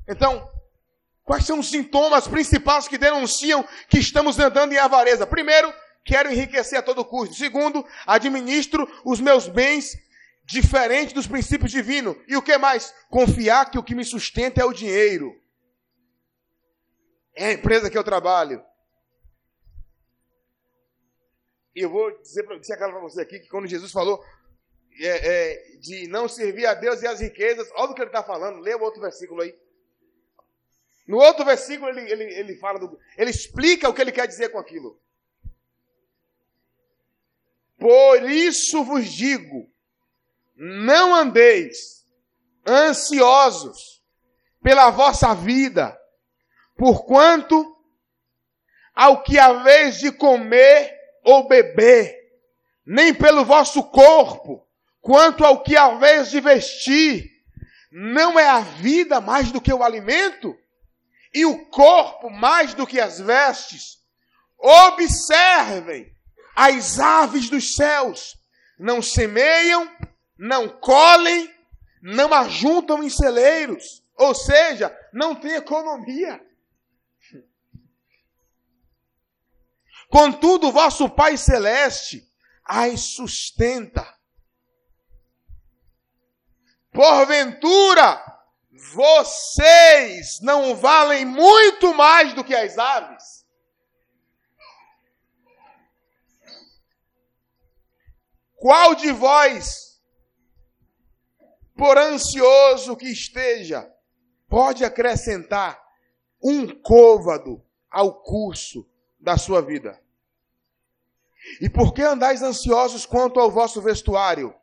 Então, quais são os sintomas principais que denunciam que estamos andando em avareza? Primeiro, quero enriquecer a todo custo. Segundo, administro os meus bens diferente dos princípios divinos. E o que mais? Confiar que o que me sustenta é o dinheiro. É a empresa que eu trabalho. E eu vou dizer, para você aqui que quando Jesus falou é, é, de não servir a Deus e as riquezas, olha o que ele está falando, lê o outro versículo aí. No outro versículo ele, ele, ele fala, do, ele explica o que ele quer dizer com aquilo. Por isso vos digo, não andeis ansiosos pela vossa vida, Porquanto ao que haveis de comer ou beber, nem pelo vosso corpo, quanto ao que haveis de vestir, não é a vida mais do que o alimento? E o corpo mais do que as vestes? Observem as aves dos céus, não semeiam, não colhem, não ajuntam em celeiros, ou seja, não tem economia. Contudo, vosso Pai Celeste as sustenta. Porventura, vocês não valem muito mais do que as aves? Qual de vós, por ansioso que esteja, pode acrescentar um côvado ao curso da sua vida? E por que andais ansiosos quanto ao vosso vestuário?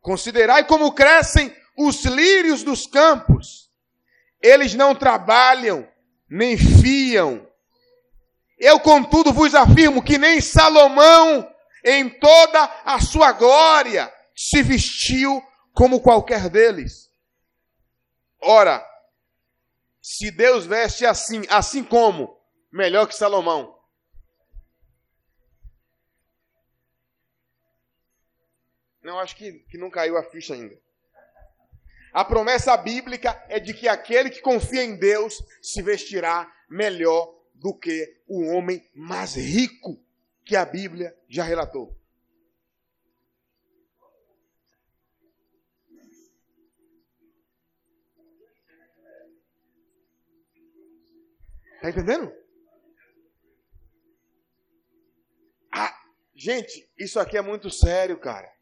Considerai como crescem os lírios dos campos. Eles não trabalham, nem fiam. Eu, contudo, vos afirmo que nem Salomão, em toda a sua glória, se vestiu como qualquer deles. Ora, se Deus veste assim, assim como, melhor que Salomão. Não, acho que, que não caiu a ficha ainda. A promessa bíblica é de que aquele que confia em Deus se vestirá melhor do que o homem mais rico que a Bíblia já relatou. Está entendendo? Ah, gente, isso aqui é muito sério, cara.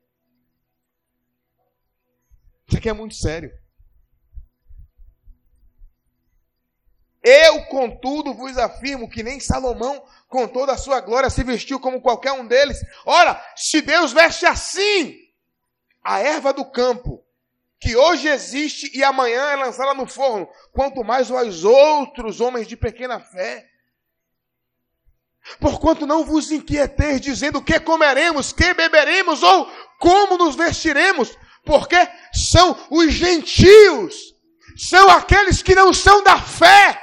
Isso aqui é muito sério. Eu, contudo, vos afirmo que nem Salomão, com toda a sua glória, se vestiu como qualquer um deles. Ora, se Deus veste assim a erva do campo, que hoje existe e amanhã é lançada no forno, quanto mais os outros homens de pequena fé. Porquanto não vos inquieteis dizendo que comeremos, que beberemos ou como nos vestiremos, porque são os gentios, são aqueles que não são da fé,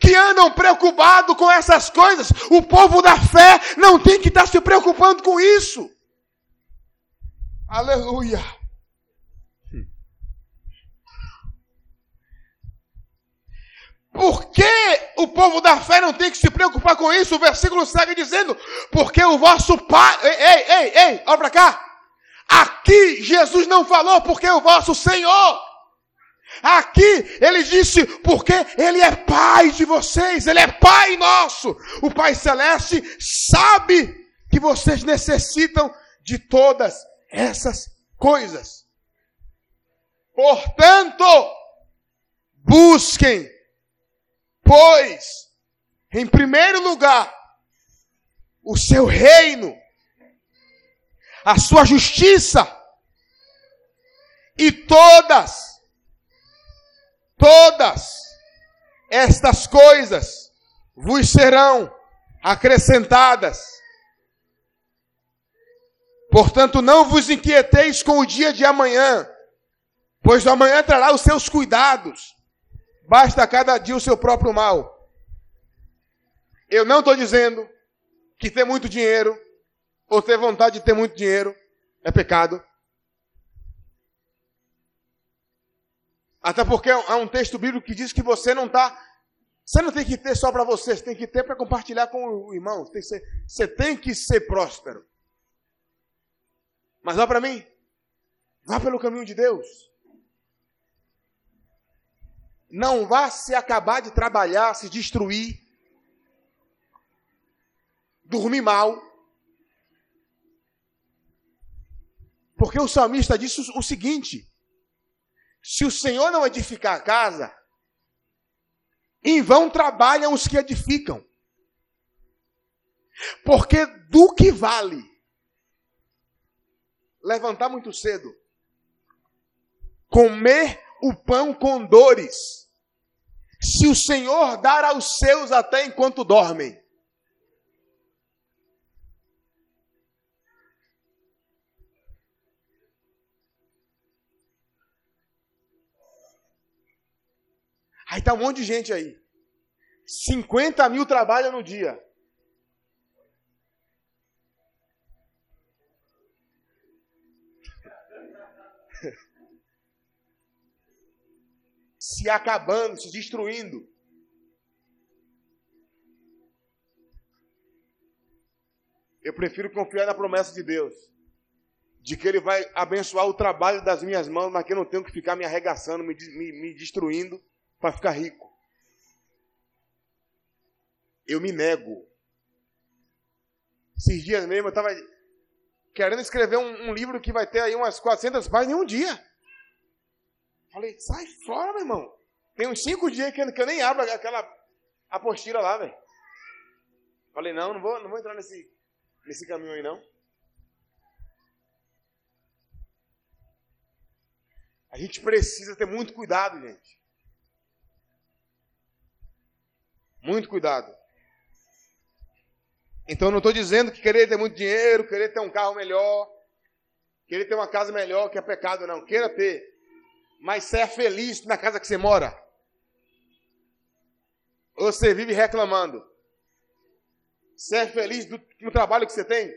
que andam preocupados com essas coisas. O povo da fé não tem que estar se preocupando com isso. Aleluia. Por que o povo da fé não tem que se preocupar com isso? O versículo segue dizendo: Porque o vosso Pai. Ei, ei, ei, olha para cá. Aqui Jesus não falou porque o vosso Senhor. Aqui ele disse, porque ele é pai de vocês, ele é pai nosso. O Pai Celeste sabe que vocês necessitam de todas essas coisas. Portanto, busquem, pois, em primeiro lugar, o seu reino, a sua justiça, e todas todas estas coisas vos serão acrescentadas. Portanto, não vos inquieteis com o dia de amanhã, pois amanhã trará os seus cuidados. Basta cada dia o seu próprio mal. Eu não estou dizendo que ter muito dinheiro ou ter vontade de ter muito dinheiro é pecado. Até porque há um texto bíblico que diz que você não está. Você não tem que ter só para você, você tem que ter para compartilhar com o irmão. Tem ser, você tem que ser próspero. Mas vá para mim. Vá pelo caminho de Deus. Não vá se acabar de trabalhar, se destruir, dormir mal. Porque o salmista disse o seguinte: se o Senhor não edificar a casa, em vão trabalham os que edificam. Porque do que vale levantar muito cedo, comer o pão com dores, se o Senhor dar aos seus até enquanto dormem? Aí tá um monte de gente aí. 50 mil trabalham no dia. se acabando, se destruindo. Eu prefiro confiar na promessa de Deus, de que Ele vai abençoar o trabalho das minhas mãos, mas que eu não tenho que ficar me arregaçando, me, me, me destruindo para ficar rico. Eu me nego. Esses dias mesmo eu estava querendo escrever um, um, livro que vai ter aí umas 400 páginas em um dia. Falei, sai fora, meu irmão. Tem uns cinco dias que eu, nem abro aquela apostila lá, velho. Falei, não, não vou, não vou entrar nesse, nesse caminho aí, não. A gente precisa ter muito cuidado, gente. Muito cuidado. Então não estou dizendo que querer ter muito dinheiro, querer ter um carro melhor, querer ter uma casa melhor, que é pecado, não. Queira ter. Mas seja feliz na casa que você mora. Ou você vive reclamando. Seja feliz do, no trabalho que você tem.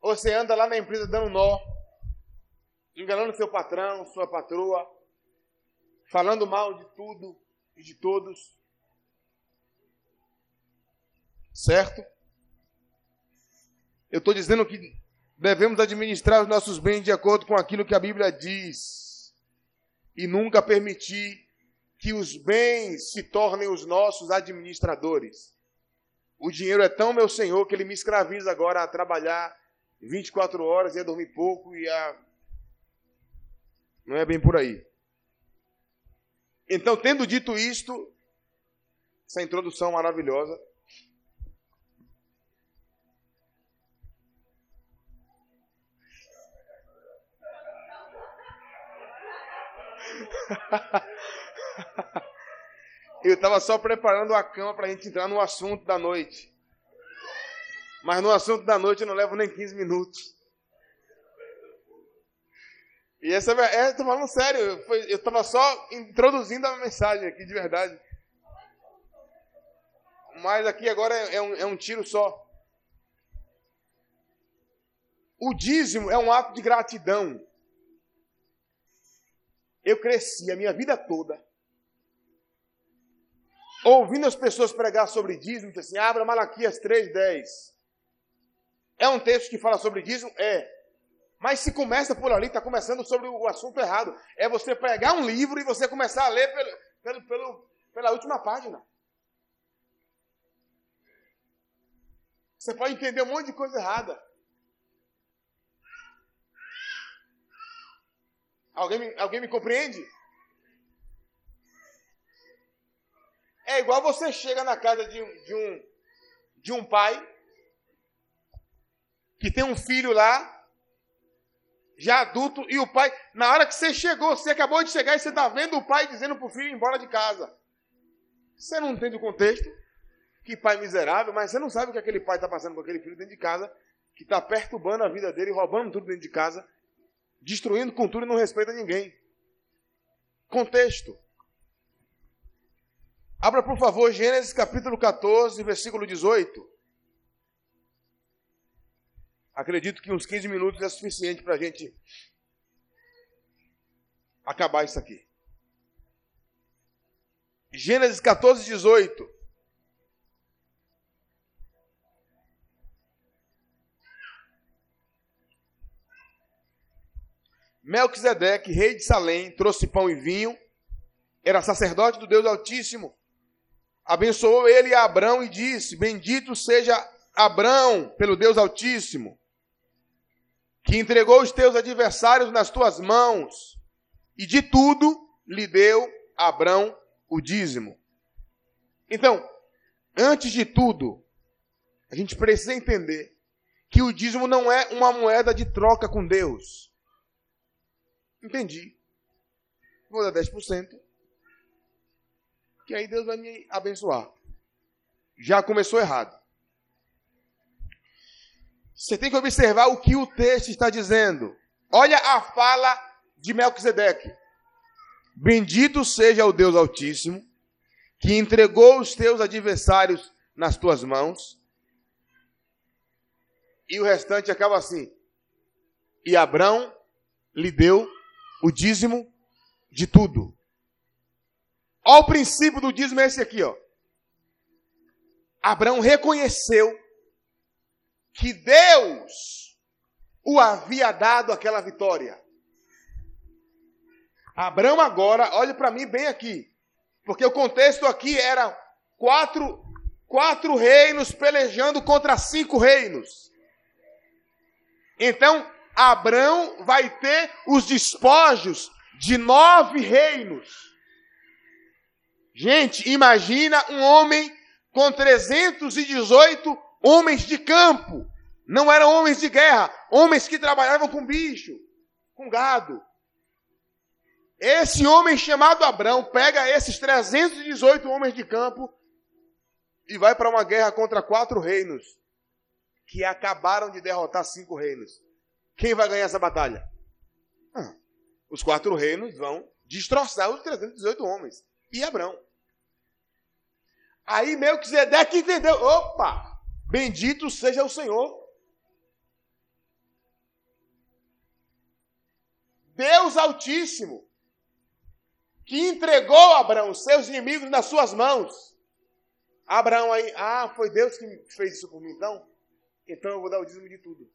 Ou você anda lá na empresa dando nó, enganando seu patrão, sua patroa, falando mal de tudo e de todos. Certo? Eu estou dizendo que devemos administrar os nossos bens de acordo com aquilo que a Bíblia diz. E nunca permitir que os bens se tornem os nossos administradores. O dinheiro é tão meu senhor que ele me escraviza agora a trabalhar 24 horas e a dormir pouco e a Não é bem por aí. Então, tendo dito isto, essa introdução maravilhosa, Eu estava só preparando a cama para a gente entrar no assunto da noite. Mas no assunto da noite eu não levo nem 15 minutos. E essa é, tô falando sério, eu estava só introduzindo a mensagem aqui de verdade. Mas aqui agora é, é um, é um tiro só. O dízimo é um ato de gratidão. Eu cresci a minha vida toda ouvindo as pessoas pregar sobre dízimo, assim, abra Malaquias 3,10. É um texto que fala sobre dízimo? É. Mas se começa por ali, está começando sobre o assunto errado. É você pegar um livro e você começar a ler pelo, pelo, pelo, pela última página. Você pode entender um monte de coisa errada. Alguém me, alguém me compreende? É igual você chega na casa de, de, um, de um pai que tem um filho lá, já adulto, e o pai, na hora que você chegou, você acabou de chegar e você está vendo o pai dizendo para o filho ir embora de casa. Você não entende o contexto? Que pai miserável, mas você não sabe o que aquele pai está passando com aquele filho dentro de casa, que está perturbando a vida dele, roubando tudo dentro de casa, destruindo tudo e não respeita ninguém. Contexto. Abra, por favor, Gênesis capítulo 14, versículo 18. Acredito que uns 15 minutos é suficiente para a gente acabar isso aqui. Gênesis 14, 18. Melquisedeque, rei de Salém, trouxe pão e vinho, era sacerdote do Deus Altíssimo. Abençoou ele a Abrão e disse: Bendito seja Abrão pelo Deus Altíssimo, que entregou os teus adversários nas tuas mãos, e de tudo lhe deu Abrão o dízimo. Então, antes de tudo, a gente precisa entender que o dízimo não é uma moeda de troca com Deus. Entendi. Vou dar 10%. Que aí Deus vai me abençoar. Já começou errado. Você tem que observar o que o texto está dizendo. Olha a fala de Melquisedeque. Bendito seja o Deus Altíssimo, que entregou os teus adversários nas tuas mãos. E o restante acaba assim. E Abraão lhe deu o dízimo de tudo. Olha o princípio do dízimo é esse aqui, ó. Abraão reconheceu que Deus o havia dado aquela vitória. Abraão agora, olhe para mim bem aqui, porque o contexto aqui era quatro, quatro reinos pelejando contra cinco reinos. Então, Abrão vai ter os despojos de nove reinos. Gente, imagina um homem com 318 homens de campo. Não eram homens de guerra, homens que trabalhavam com bicho, com gado. Esse homem chamado Abrão pega esses 318 homens de campo e vai para uma guerra contra quatro reinos que acabaram de derrotar cinco reinos. Quem vai ganhar essa batalha? Ah, os quatro reinos vão destroçar os 318 homens. E Abraão. Aí Melquisedeque entendeu. Opa! Bendito seja o Senhor. Deus Altíssimo, que entregou Abraão, seus inimigos, nas suas mãos. Abraão aí, ah, foi Deus que fez isso por mim, então? Então eu vou dar o dízimo de tudo.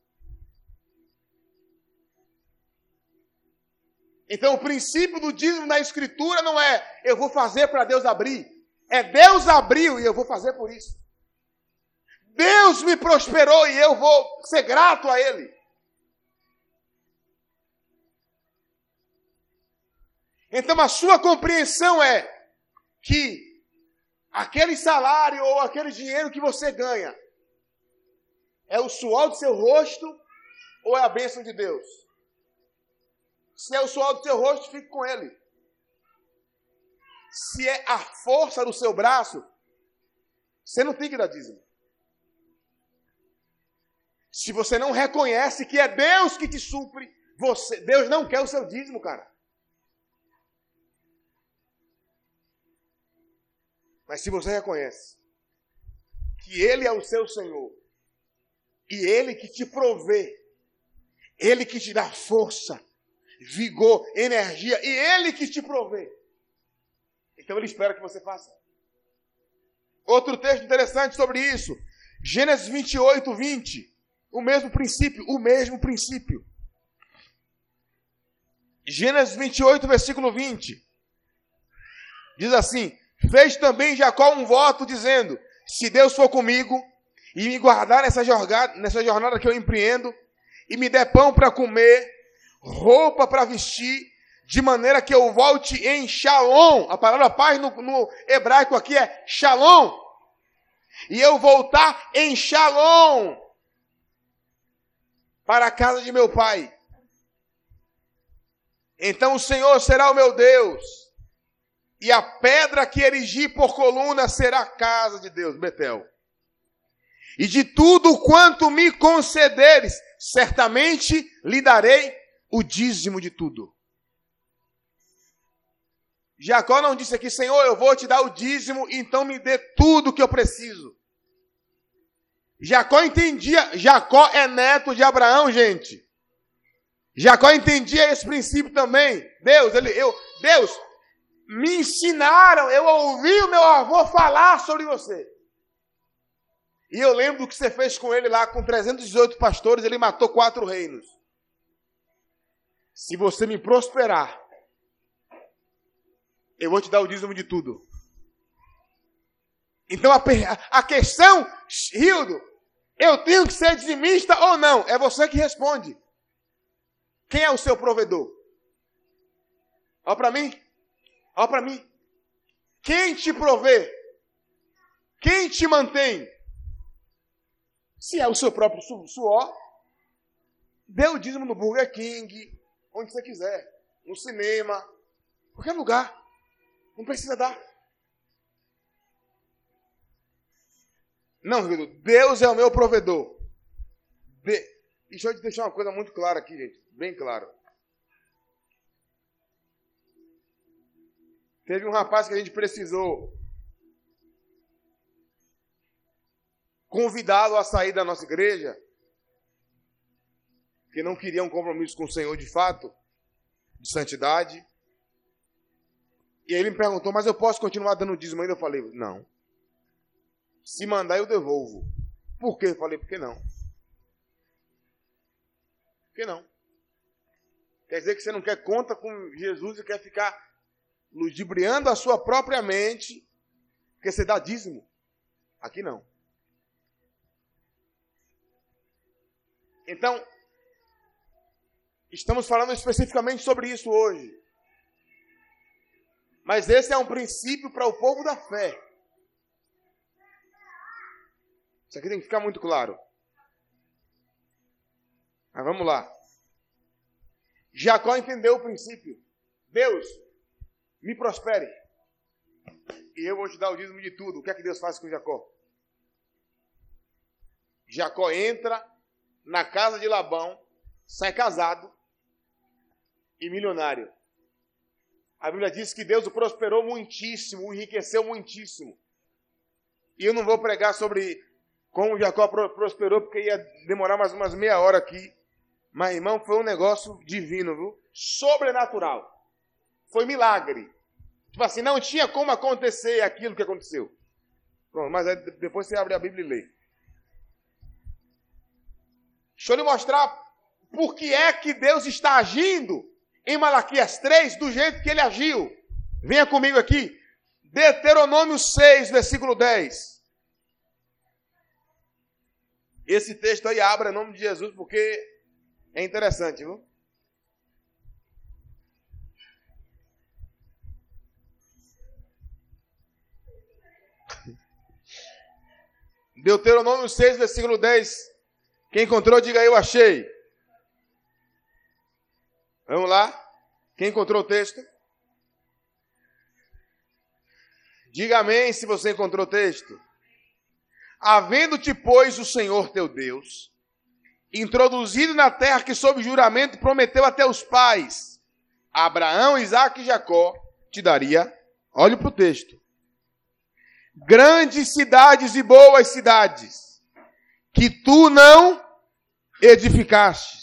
Então, o princípio do dízimo na Escritura não é eu vou fazer para Deus abrir. É Deus abriu e eu vou fazer por isso. Deus me prosperou e eu vou ser grato a Ele. Então a sua compreensão é que aquele salário ou aquele dinheiro que você ganha é o suor do seu rosto ou é a bênção de Deus? Se é o suor do seu rosto, fique com ele. Se é a força do seu braço, você não tem que dar dízimo. Se você não reconhece que é Deus que te supre, você, Deus não quer o seu dízimo, cara. Mas se você reconhece que Ele é o seu Senhor, e Ele que te provê, Ele que te dá força, vigor, energia, e Ele que te provê, então Ele espera que você faça. Outro texto interessante sobre isso, Gênesis 28, 20. O mesmo princípio, o mesmo princípio. Gênesis 28, versículo 20. Diz assim: Fez também Jacó um voto, dizendo: Se Deus for comigo e me guardar nessa jornada, nessa jornada que eu empreendo, e me der pão para comer, roupa para vestir, de maneira que eu volte em shalom. A palavra paz no, no hebraico aqui é shalom. E eu voltar em shalom para a casa de meu pai. Então o Senhor será o meu Deus e a pedra que erigi por coluna será a casa de Deus, Betel. E de tudo quanto me concederes, certamente lhe darei o dízimo de tudo. Jacó não disse aqui, Senhor, eu vou te dar o dízimo, então me dê tudo que eu preciso. Jacó entendia, Jacó é neto de Abraão, gente. Jacó entendia esse princípio também. Deus, ele, eu, Deus, me ensinaram, eu ouvi o meu avô falar sobre você. E eu lembro do que você fez com ele lá, com 318 pastores, ele matou quatro reinos. Se você me prosperar, eu vou te dar o dízimo de tudo. Então a, a questão, Hildo, eu tenho que ser dizimista ou não? É você que responde. Quem é o seu provedor? Olha para mim. Olha para mim. Quem te provê? Quem te mantém? Se é o seu próprio suor, dê o dízimo no Burger King, onde você quiser, no cinema, qualquer lugar. Não precisa dar. Não, Deus é o meu provedor. De... Deixa eu te deixar uma coisa muito clara aqui, gente. Bem claro. Teve um rapaz que a gente precisou convidá-lo a sair da nossa igreja, porque não queria um compromisso com o Senhor de fato, de santidade. E aí ele me perguntou, mas eu posso continuar dando dízimo ainda? Eu falei, não. Se mandar, eu devolvo. Por quê? Eu falei, por que não? Por que não? Quer dizer que você não quer conta com Jesus e quer ficar ludibriando a sua própria mente, porque você dá dízimo. Aqui não. Então, estamos falando especificamente sobre isso hoje. Mas esse é um princípio para o povo da fé. Isso aqui tem que ficar muito claro. Mas vamos lá. Jacó entendeu o princípio. Deus, me prospere. E eu vou te dar o dízimo de tudo. O que é que Deus faz com Jacó? Jacó entra na casa de Labão, sai casado e milionário. A Bíblia diz que Deus o prosperou muitíssimo, o enriqueceu muitíssimo. E eu não vou pregar sobre como Jacó prosperou, porque ia demorar mais umas meia hora aqui. Mas, irmão, foi um negócio divino, viu? Sobrenatural. Foi milagre. Tipo assim, não tinha como acontecer aquilo que aconteceu. Pronto, mas depois você abre a Bíblia e lê. Deixa eu lhe mostrar por que é que Deus está agindo em Malaquias 3 do jeito que ele agiu. Venha comigo aqui. Deuteronômio 6, versículo 10. Esse texto aí abre em nome de Jesus porque é interessante, viu? Deuteronômio 6, versículo 10. Quem encontrou, diga eu achei. Vamos lá? Quem encontrou o texto? Diga amém se você encontrou o texto. Havendo-te, pois, o Senhor teu Deus, introduzido na terra que, sob juramento, prometeu a teus pais, Abraão, Isaac e Jacó, te daria, olhe para o texto, grandes cidades e boas cidades, que tu não edificaste,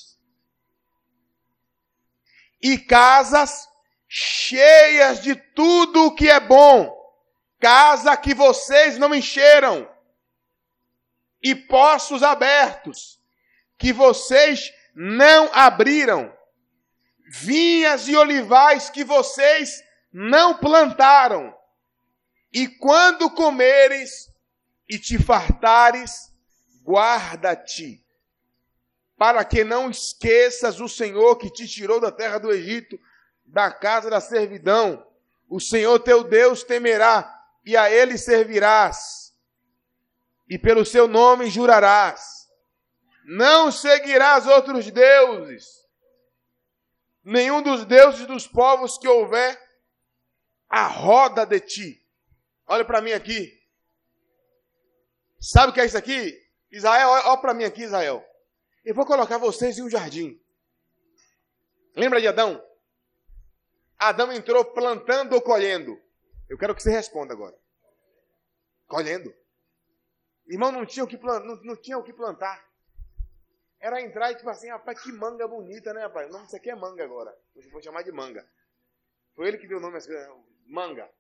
e casas cheias de tudo o que é bom, casa que vocês não encheram, e poços abertos, que vocês não abriram, vinhas e olivais que vocês não plantaram, e quando comeres e te fartares, guarda-te, para que não esqueças o Senhor que te tirou da terra do Egito, da casa da servidão. O Senhor teu Deus temerá, e a ele servirás, e pelo seu nome jurarás. Não seguirás outros deuses, nenhum dos deuses dos povos que houver a roda de ti. Olha para mim aqui. Sabe o que é isso aqui? Israel, olha para mim aqui, Israel. Eu vou colocar vocês em um jardim. Lembra de Adão? Adão entrou plantando ou colhendo? Eu quero que você responda agora. Colhendo. Irmão, não tinha o que, plantar, não, não tinha o que plantar. Era entrar e tipo assim, rapaz, que manga bonita, né, rapaz? O nome disso aqui é manga agora. Hoje vou chamar de manga. Foi ele que deu o nome assim, manga.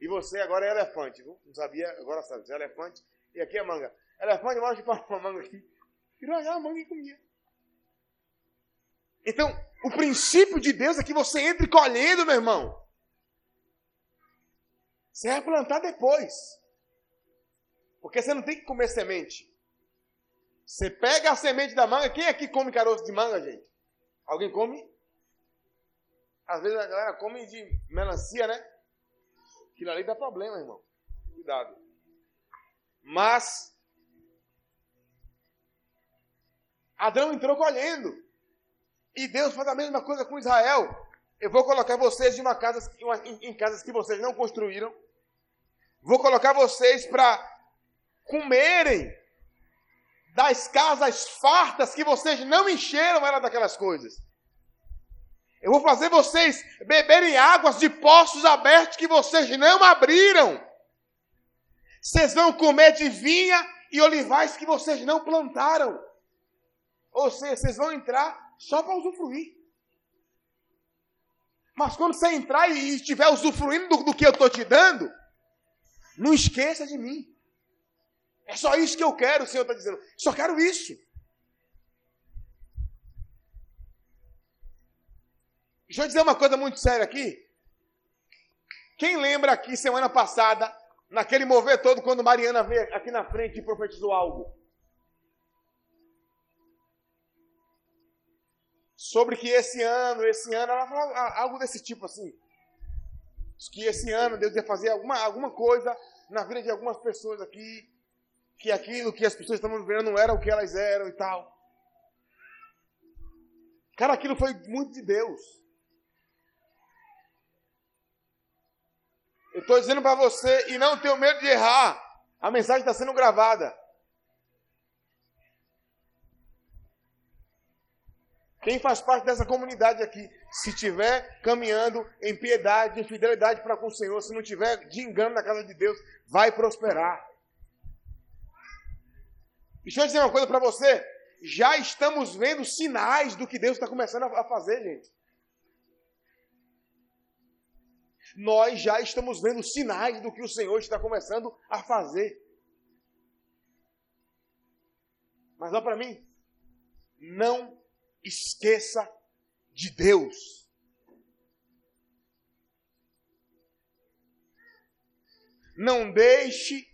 E você agora é elefante, viu? Não sabia, agora sabe. Você é elefante e aqui é manga. Elefante, mostra para uma manga aqui. A manga e comia. Então, o princípio de Deus é que você entre colhendo, meu irmão. Você vai plantar depois. Porque você não tem que comer semente. Você pega a semente da manga. Quem aqui come caroço de manga, gente? Alguém come? Às vezes a galera come de melancia, né? Aquilo ali dá problema, irmão. Cuidado. Mas Adão entrou colhendo. E Deus faz a mesma coisa com Israel. Eu vou colocar vocês em, casa, em casas que vocês não construíram. Vou colocar vocês para comerem das casas fartas que vocês não encheram ela daquelas coisas. Eu vou fazer vocês beberem águas de poços abertos que vocês não abriram. Vocês vão comer de vinha e olivais que vocês não plantaram. Ou seja, vocês vão entrar só para usufruir. Mas quando você entrar e estiver usufruindo do, do que eu estou te dando, não esqueça de mim. É só isso que eu quero, o Senhor está dizendo. Só quero isso. Deixa eu dizer uma coisa muito séria aqui. Quem lembra aqui, semana passada, naquele mover todo, quando Mariana veio aqui na frente e profetizou algo? Sobre que esse ano, esse ano, ela falou algo desse tipo assim. Que esse ano Deus ia fazer alguma, alguma coisa na vida de algumas pessoas aqui que aquilo que as pessoas estavam vivendo não era o que elas eram e tal. Cara, aquilo foi muito de Deus. Eu estou dizendo para você, e não tenho medo de errar, a mensagem está sendo gravada. Quem faz parte dessa comunidade aqui, se estiver caminhando em piedade, em fidelidade para com o Senhor, se não tiver de engano na casa de Deus, vai prosperar. Deixa eu dizer uma coisa para você. Já estamos vendo sinais do que Deus está começando a fazer, gente. Nós já estamos vendo sinais do que o Senhor está começando a fazer. Mas olha para mim. Não esqueça de Deus. Não deixe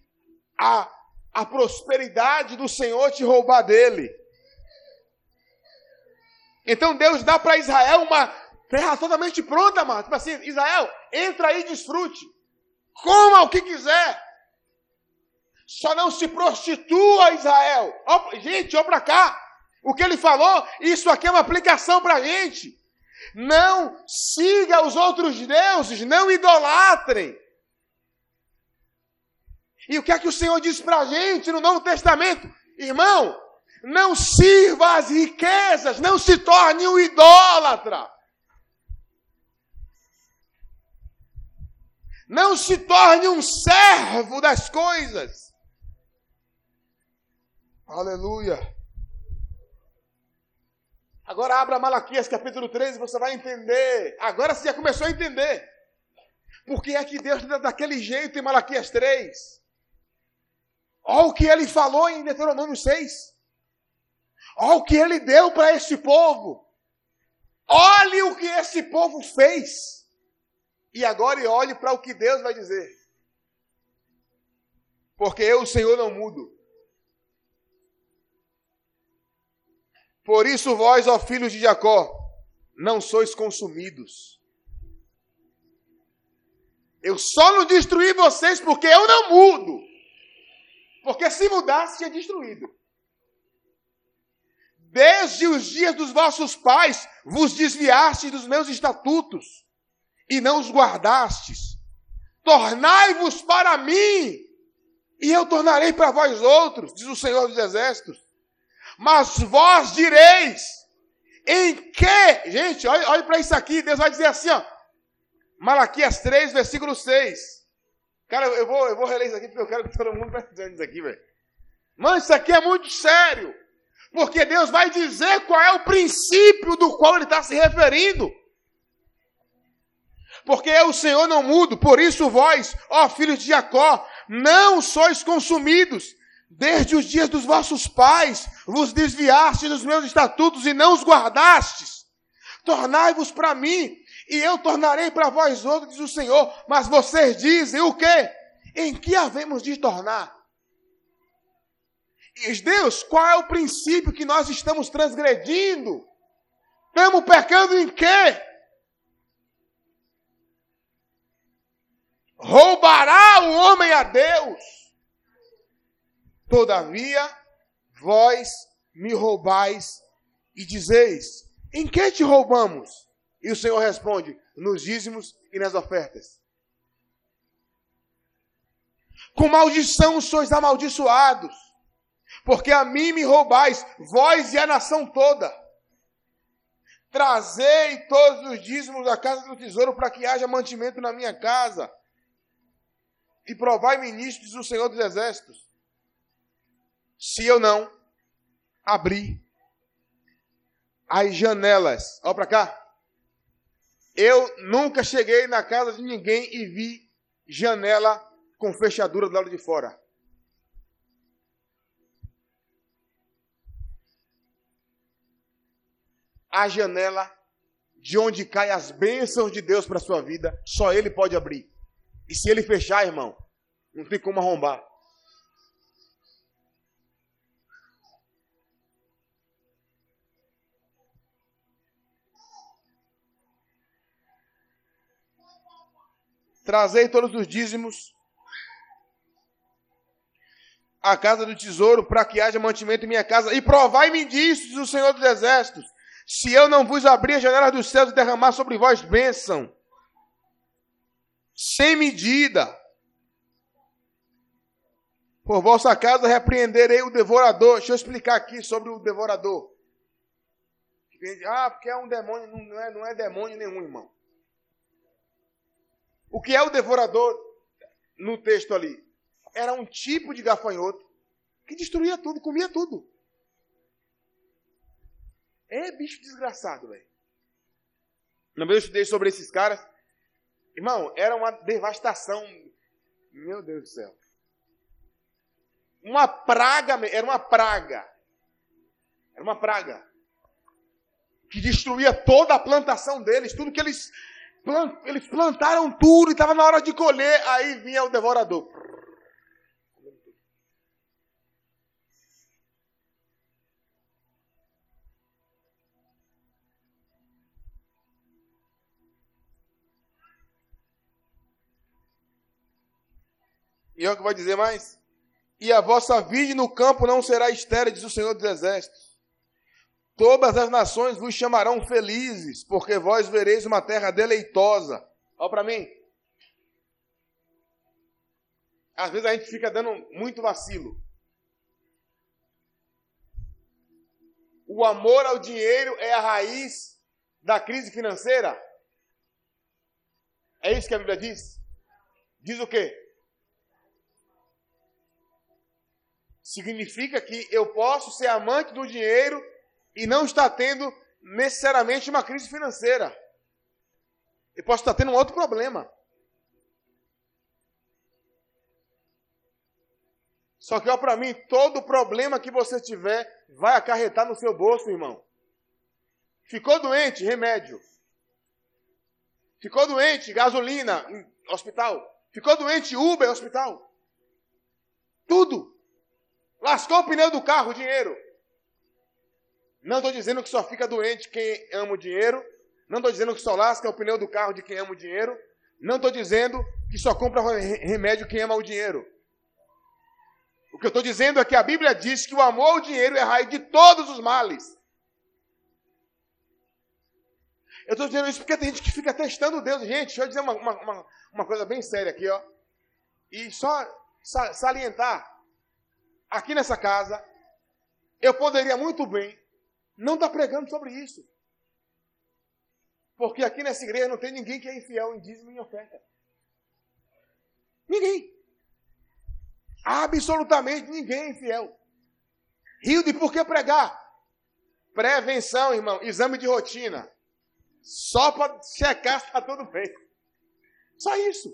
a a prosperidade do Senhor te roubar dele. Então Deus dá para Israel uma terra totalmente pronta, mano. Tipo assim, Israel, entra aí e desfrute. Coma o que quiser. Só não se prostitua, Israel. Ó, gente, olha para cá. O que ele falou, isso aqui é uma aplicação para a gente. Não siga os outros deuses, não idolatrem. E o que é que o Senhor diz para a gente no Novo Testamento? Irmão, não sirva as riquezas, não se torne um idólatra. Não se torne um servo das coisas. Aleluia. Agora abra Malaquias capítulo 13 e você vai entender. Agora você já começou a entender. Por que é que Deus está daquele jeito em Malaquias 3? Olha o que ele falou em Deuteronômio 6. Olha o que ele deu para esse povo. Olhe o que esse povo fez. E agora olhe para o que Deus vai dizer. Porque eu, o Senhor, não mudo. Por isso vós, ó filhos de Jacó, não sois consumidos. Eu só não destruí vocês porque eu não mudo. Porque se mudasse, tinha destruído. Desde os dias dos vossos pais vos desviaste dos meus estatutos e não os guardastes. Tornai-vos para mim, e eu tornarei para vós outros, diz o Senhor dos Exércitos. Mas vós direis, em que, gente, olhe, olhe para isso aqui, Deus vai dizer assim, ó, Malaquias 3, versículo 6. Cara, eu vou, eu vou reler isso aqui porque eu quero que todo mundo preste atenção nisso aqui, velho. Mano, isso aqui é muito sério. Porque Deus vai dizer qual é o princípio do qual ele está se referindo. Porque eu, o Senhor, não mudo, por isso vós, ó filhos de Jacó, não sois consumidos. Desde os dias dos vossos pais vos desviaste dos meus estatutos e não os guardastes. Tornai-vos para mim, e eu tornarei para vós outros, diz o Senhor. Mas vocês dizem o quê? Em que havemos de tornar? Deus, qual é o princípio que nós estamos transgredindo? Estamos pecando em quê? Roubará o homem a Deus? Todavia, vós me roubais e dizeis: Em que te roubamos? E o Senhor responde: Nos dízimos e nas ofertas. Com maldição sois amaldiçoados porque a mim me roubais, vós e a nação toda. Trazei todos os dízimos da casa do tesouro para que haja mantimento na minha casa. E provai-me nisto, diz o Senhor dos Exércitos. Se eu não abrir as janelas, olha para cá. Eu nunca cheguei na casa de ninguém e vi janela com fechadura do lado de fora. a janela de onde caem as bênçãos de Deus para a sua vida, só Ele pode abrir. E se Ele fechar, irmão, não tem como arrombar. Trazei todos os dízimos à casa do tesouro, para que haja mantimento em minha casa, e provai-me disso, o Senhor dos Exércitos, se eu não vos abrir as janelas dos céus e derramar sobre vós bênção, sem medida, por vossa casa repreenderei o devorador. Deixa eu explicar aqui sobre o devorador. Ah, porque é um demônio, não é, não é demônio nenhum, irmão. O que é o devorador no texto ali? Era um tipo de gafanhoto que destruía tudo, comia tudo. É bicho desgraçado, velho. Vez eu estudei sobre esses caras. Irmão, era uma devastação. Meu Deus do céu. Uma praga, era uma praga. Era uma praga. Que destruía toda a plantação deles, tudo que eles, plant, eles plantaram tudo e estava na hora de colher, aí vinha o devorador. E é o que vai dizer mais? e a vossa vide no campo não será estéril, diz o Senhor dos Exércitos. Todas as nações vos chamarão felizes, porque vós vereis uma terra deleitosa. Olha para mim. Às vezes a gente fica dando muito vacilo. O amor ao dinheiro é a raiz da crise financeira? É isso que a Bíblia diz? Diz o quê? Significa que eu posso ser amante do dinheiro e não estar tendo necessariamente uma crise financeira. Eu posso estar tendo um outro problema. Só que, ó, para mim, todo problema que você tiver vai acarretar no seu bolso, irmão. Ficou doente, remédio. Ficou doente, gasolina, hospital. Ficou doente, Uber, hospital. Tudo. Lascou o pneu do carro, dinheiro. Não estou dizendo que só fica doente quem ama o dinheiro. Não estou dizendo que só lasca o pneu do carro de quem ama o dinheiro. Não estou dizendo que só compra remédio quem ama o dinheiro. O que eu estou dizendo é que a Bíblia diz que o amor ao dinheiro é raiz de todos os males. Eu estou dizendo isso porque tem gente que fica testando Deus. Gente, deixa eu dizer uma, uma, uma coisa bem séria aqui, ó. E só salientar. Aqui nessa casa, eu poderia muito bem não estar pregando sobre isso. Porque aqui nessa igreja não tem ninguém que é infiel em dízimo e em oferta. Ninguém. Absolutamente ninguém é infiel. Rio de por que pregar? Prevenção, irmão. Exame de rotina. Só para checar se está tudo bem. Só isso.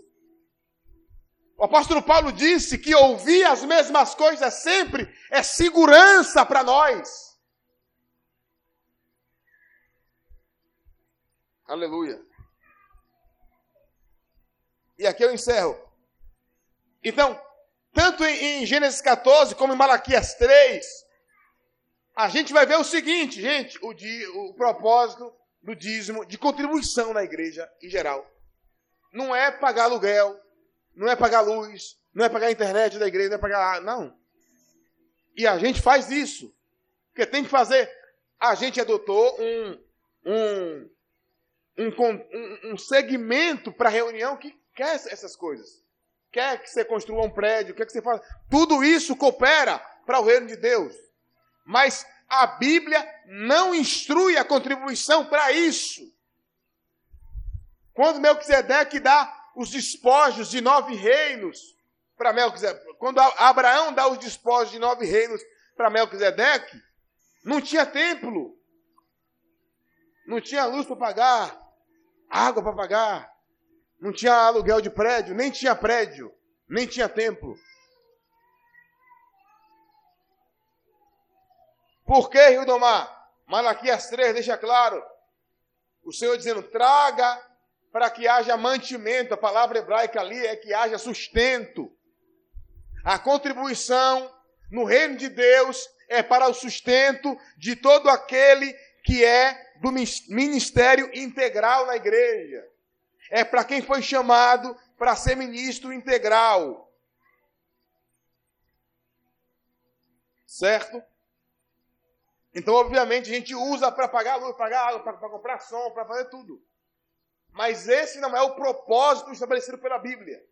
O apóstolo Paulo disse que ouvir as mesmas coisas sempre é segurança para nós. Aleluia. E aqui eu encerro. Então, tanto em Gênesis 14 como em Malaquias 3, a gente vai ver o seguinte, gente, o, o propósito do dízimo, de contribuição na igreja em geral. Não é pagar aluguel, não é pagar luz, não é pagar a internet da igreja, não é pagar. Não. E a gente faz isso. Porque tem que fazer. A gente adotou um, um, um, um segmento para reunião que quer essas coisas. Quer que você construa um prédio, quer que você faça. Tudo isso coopera para o reino de Deus. Mas a Bíblia não instrui a contribuição para isso. Quando Melquisedeque dá os despojos de nove reinos para Melquisedeque, quando Abraão dá os despojos de nove reinos para Melquisedeque, não tinha templo, não tinha luz para pagar, água para pagar, não tinha aluguel de prédio, nem tinha prédio, nem tinha templo. Por que, Rio do Mar? Malaquias 3 deixa claro. O Senhor dizendo: traga para que haja mantimento. A palavra hebraica ali é que haja sustento. A contribuição no reino de Deus é para o sustento de todo aquele que é do ministério integral na igreja. É para quem foi chamado para ser ministro integral. Certo? Então, obviamente, a gente usa para pagar luz, pagar água, para comprar som, para fazer tudo. Mas esse não é o propósito estabelecido pela Bíblia.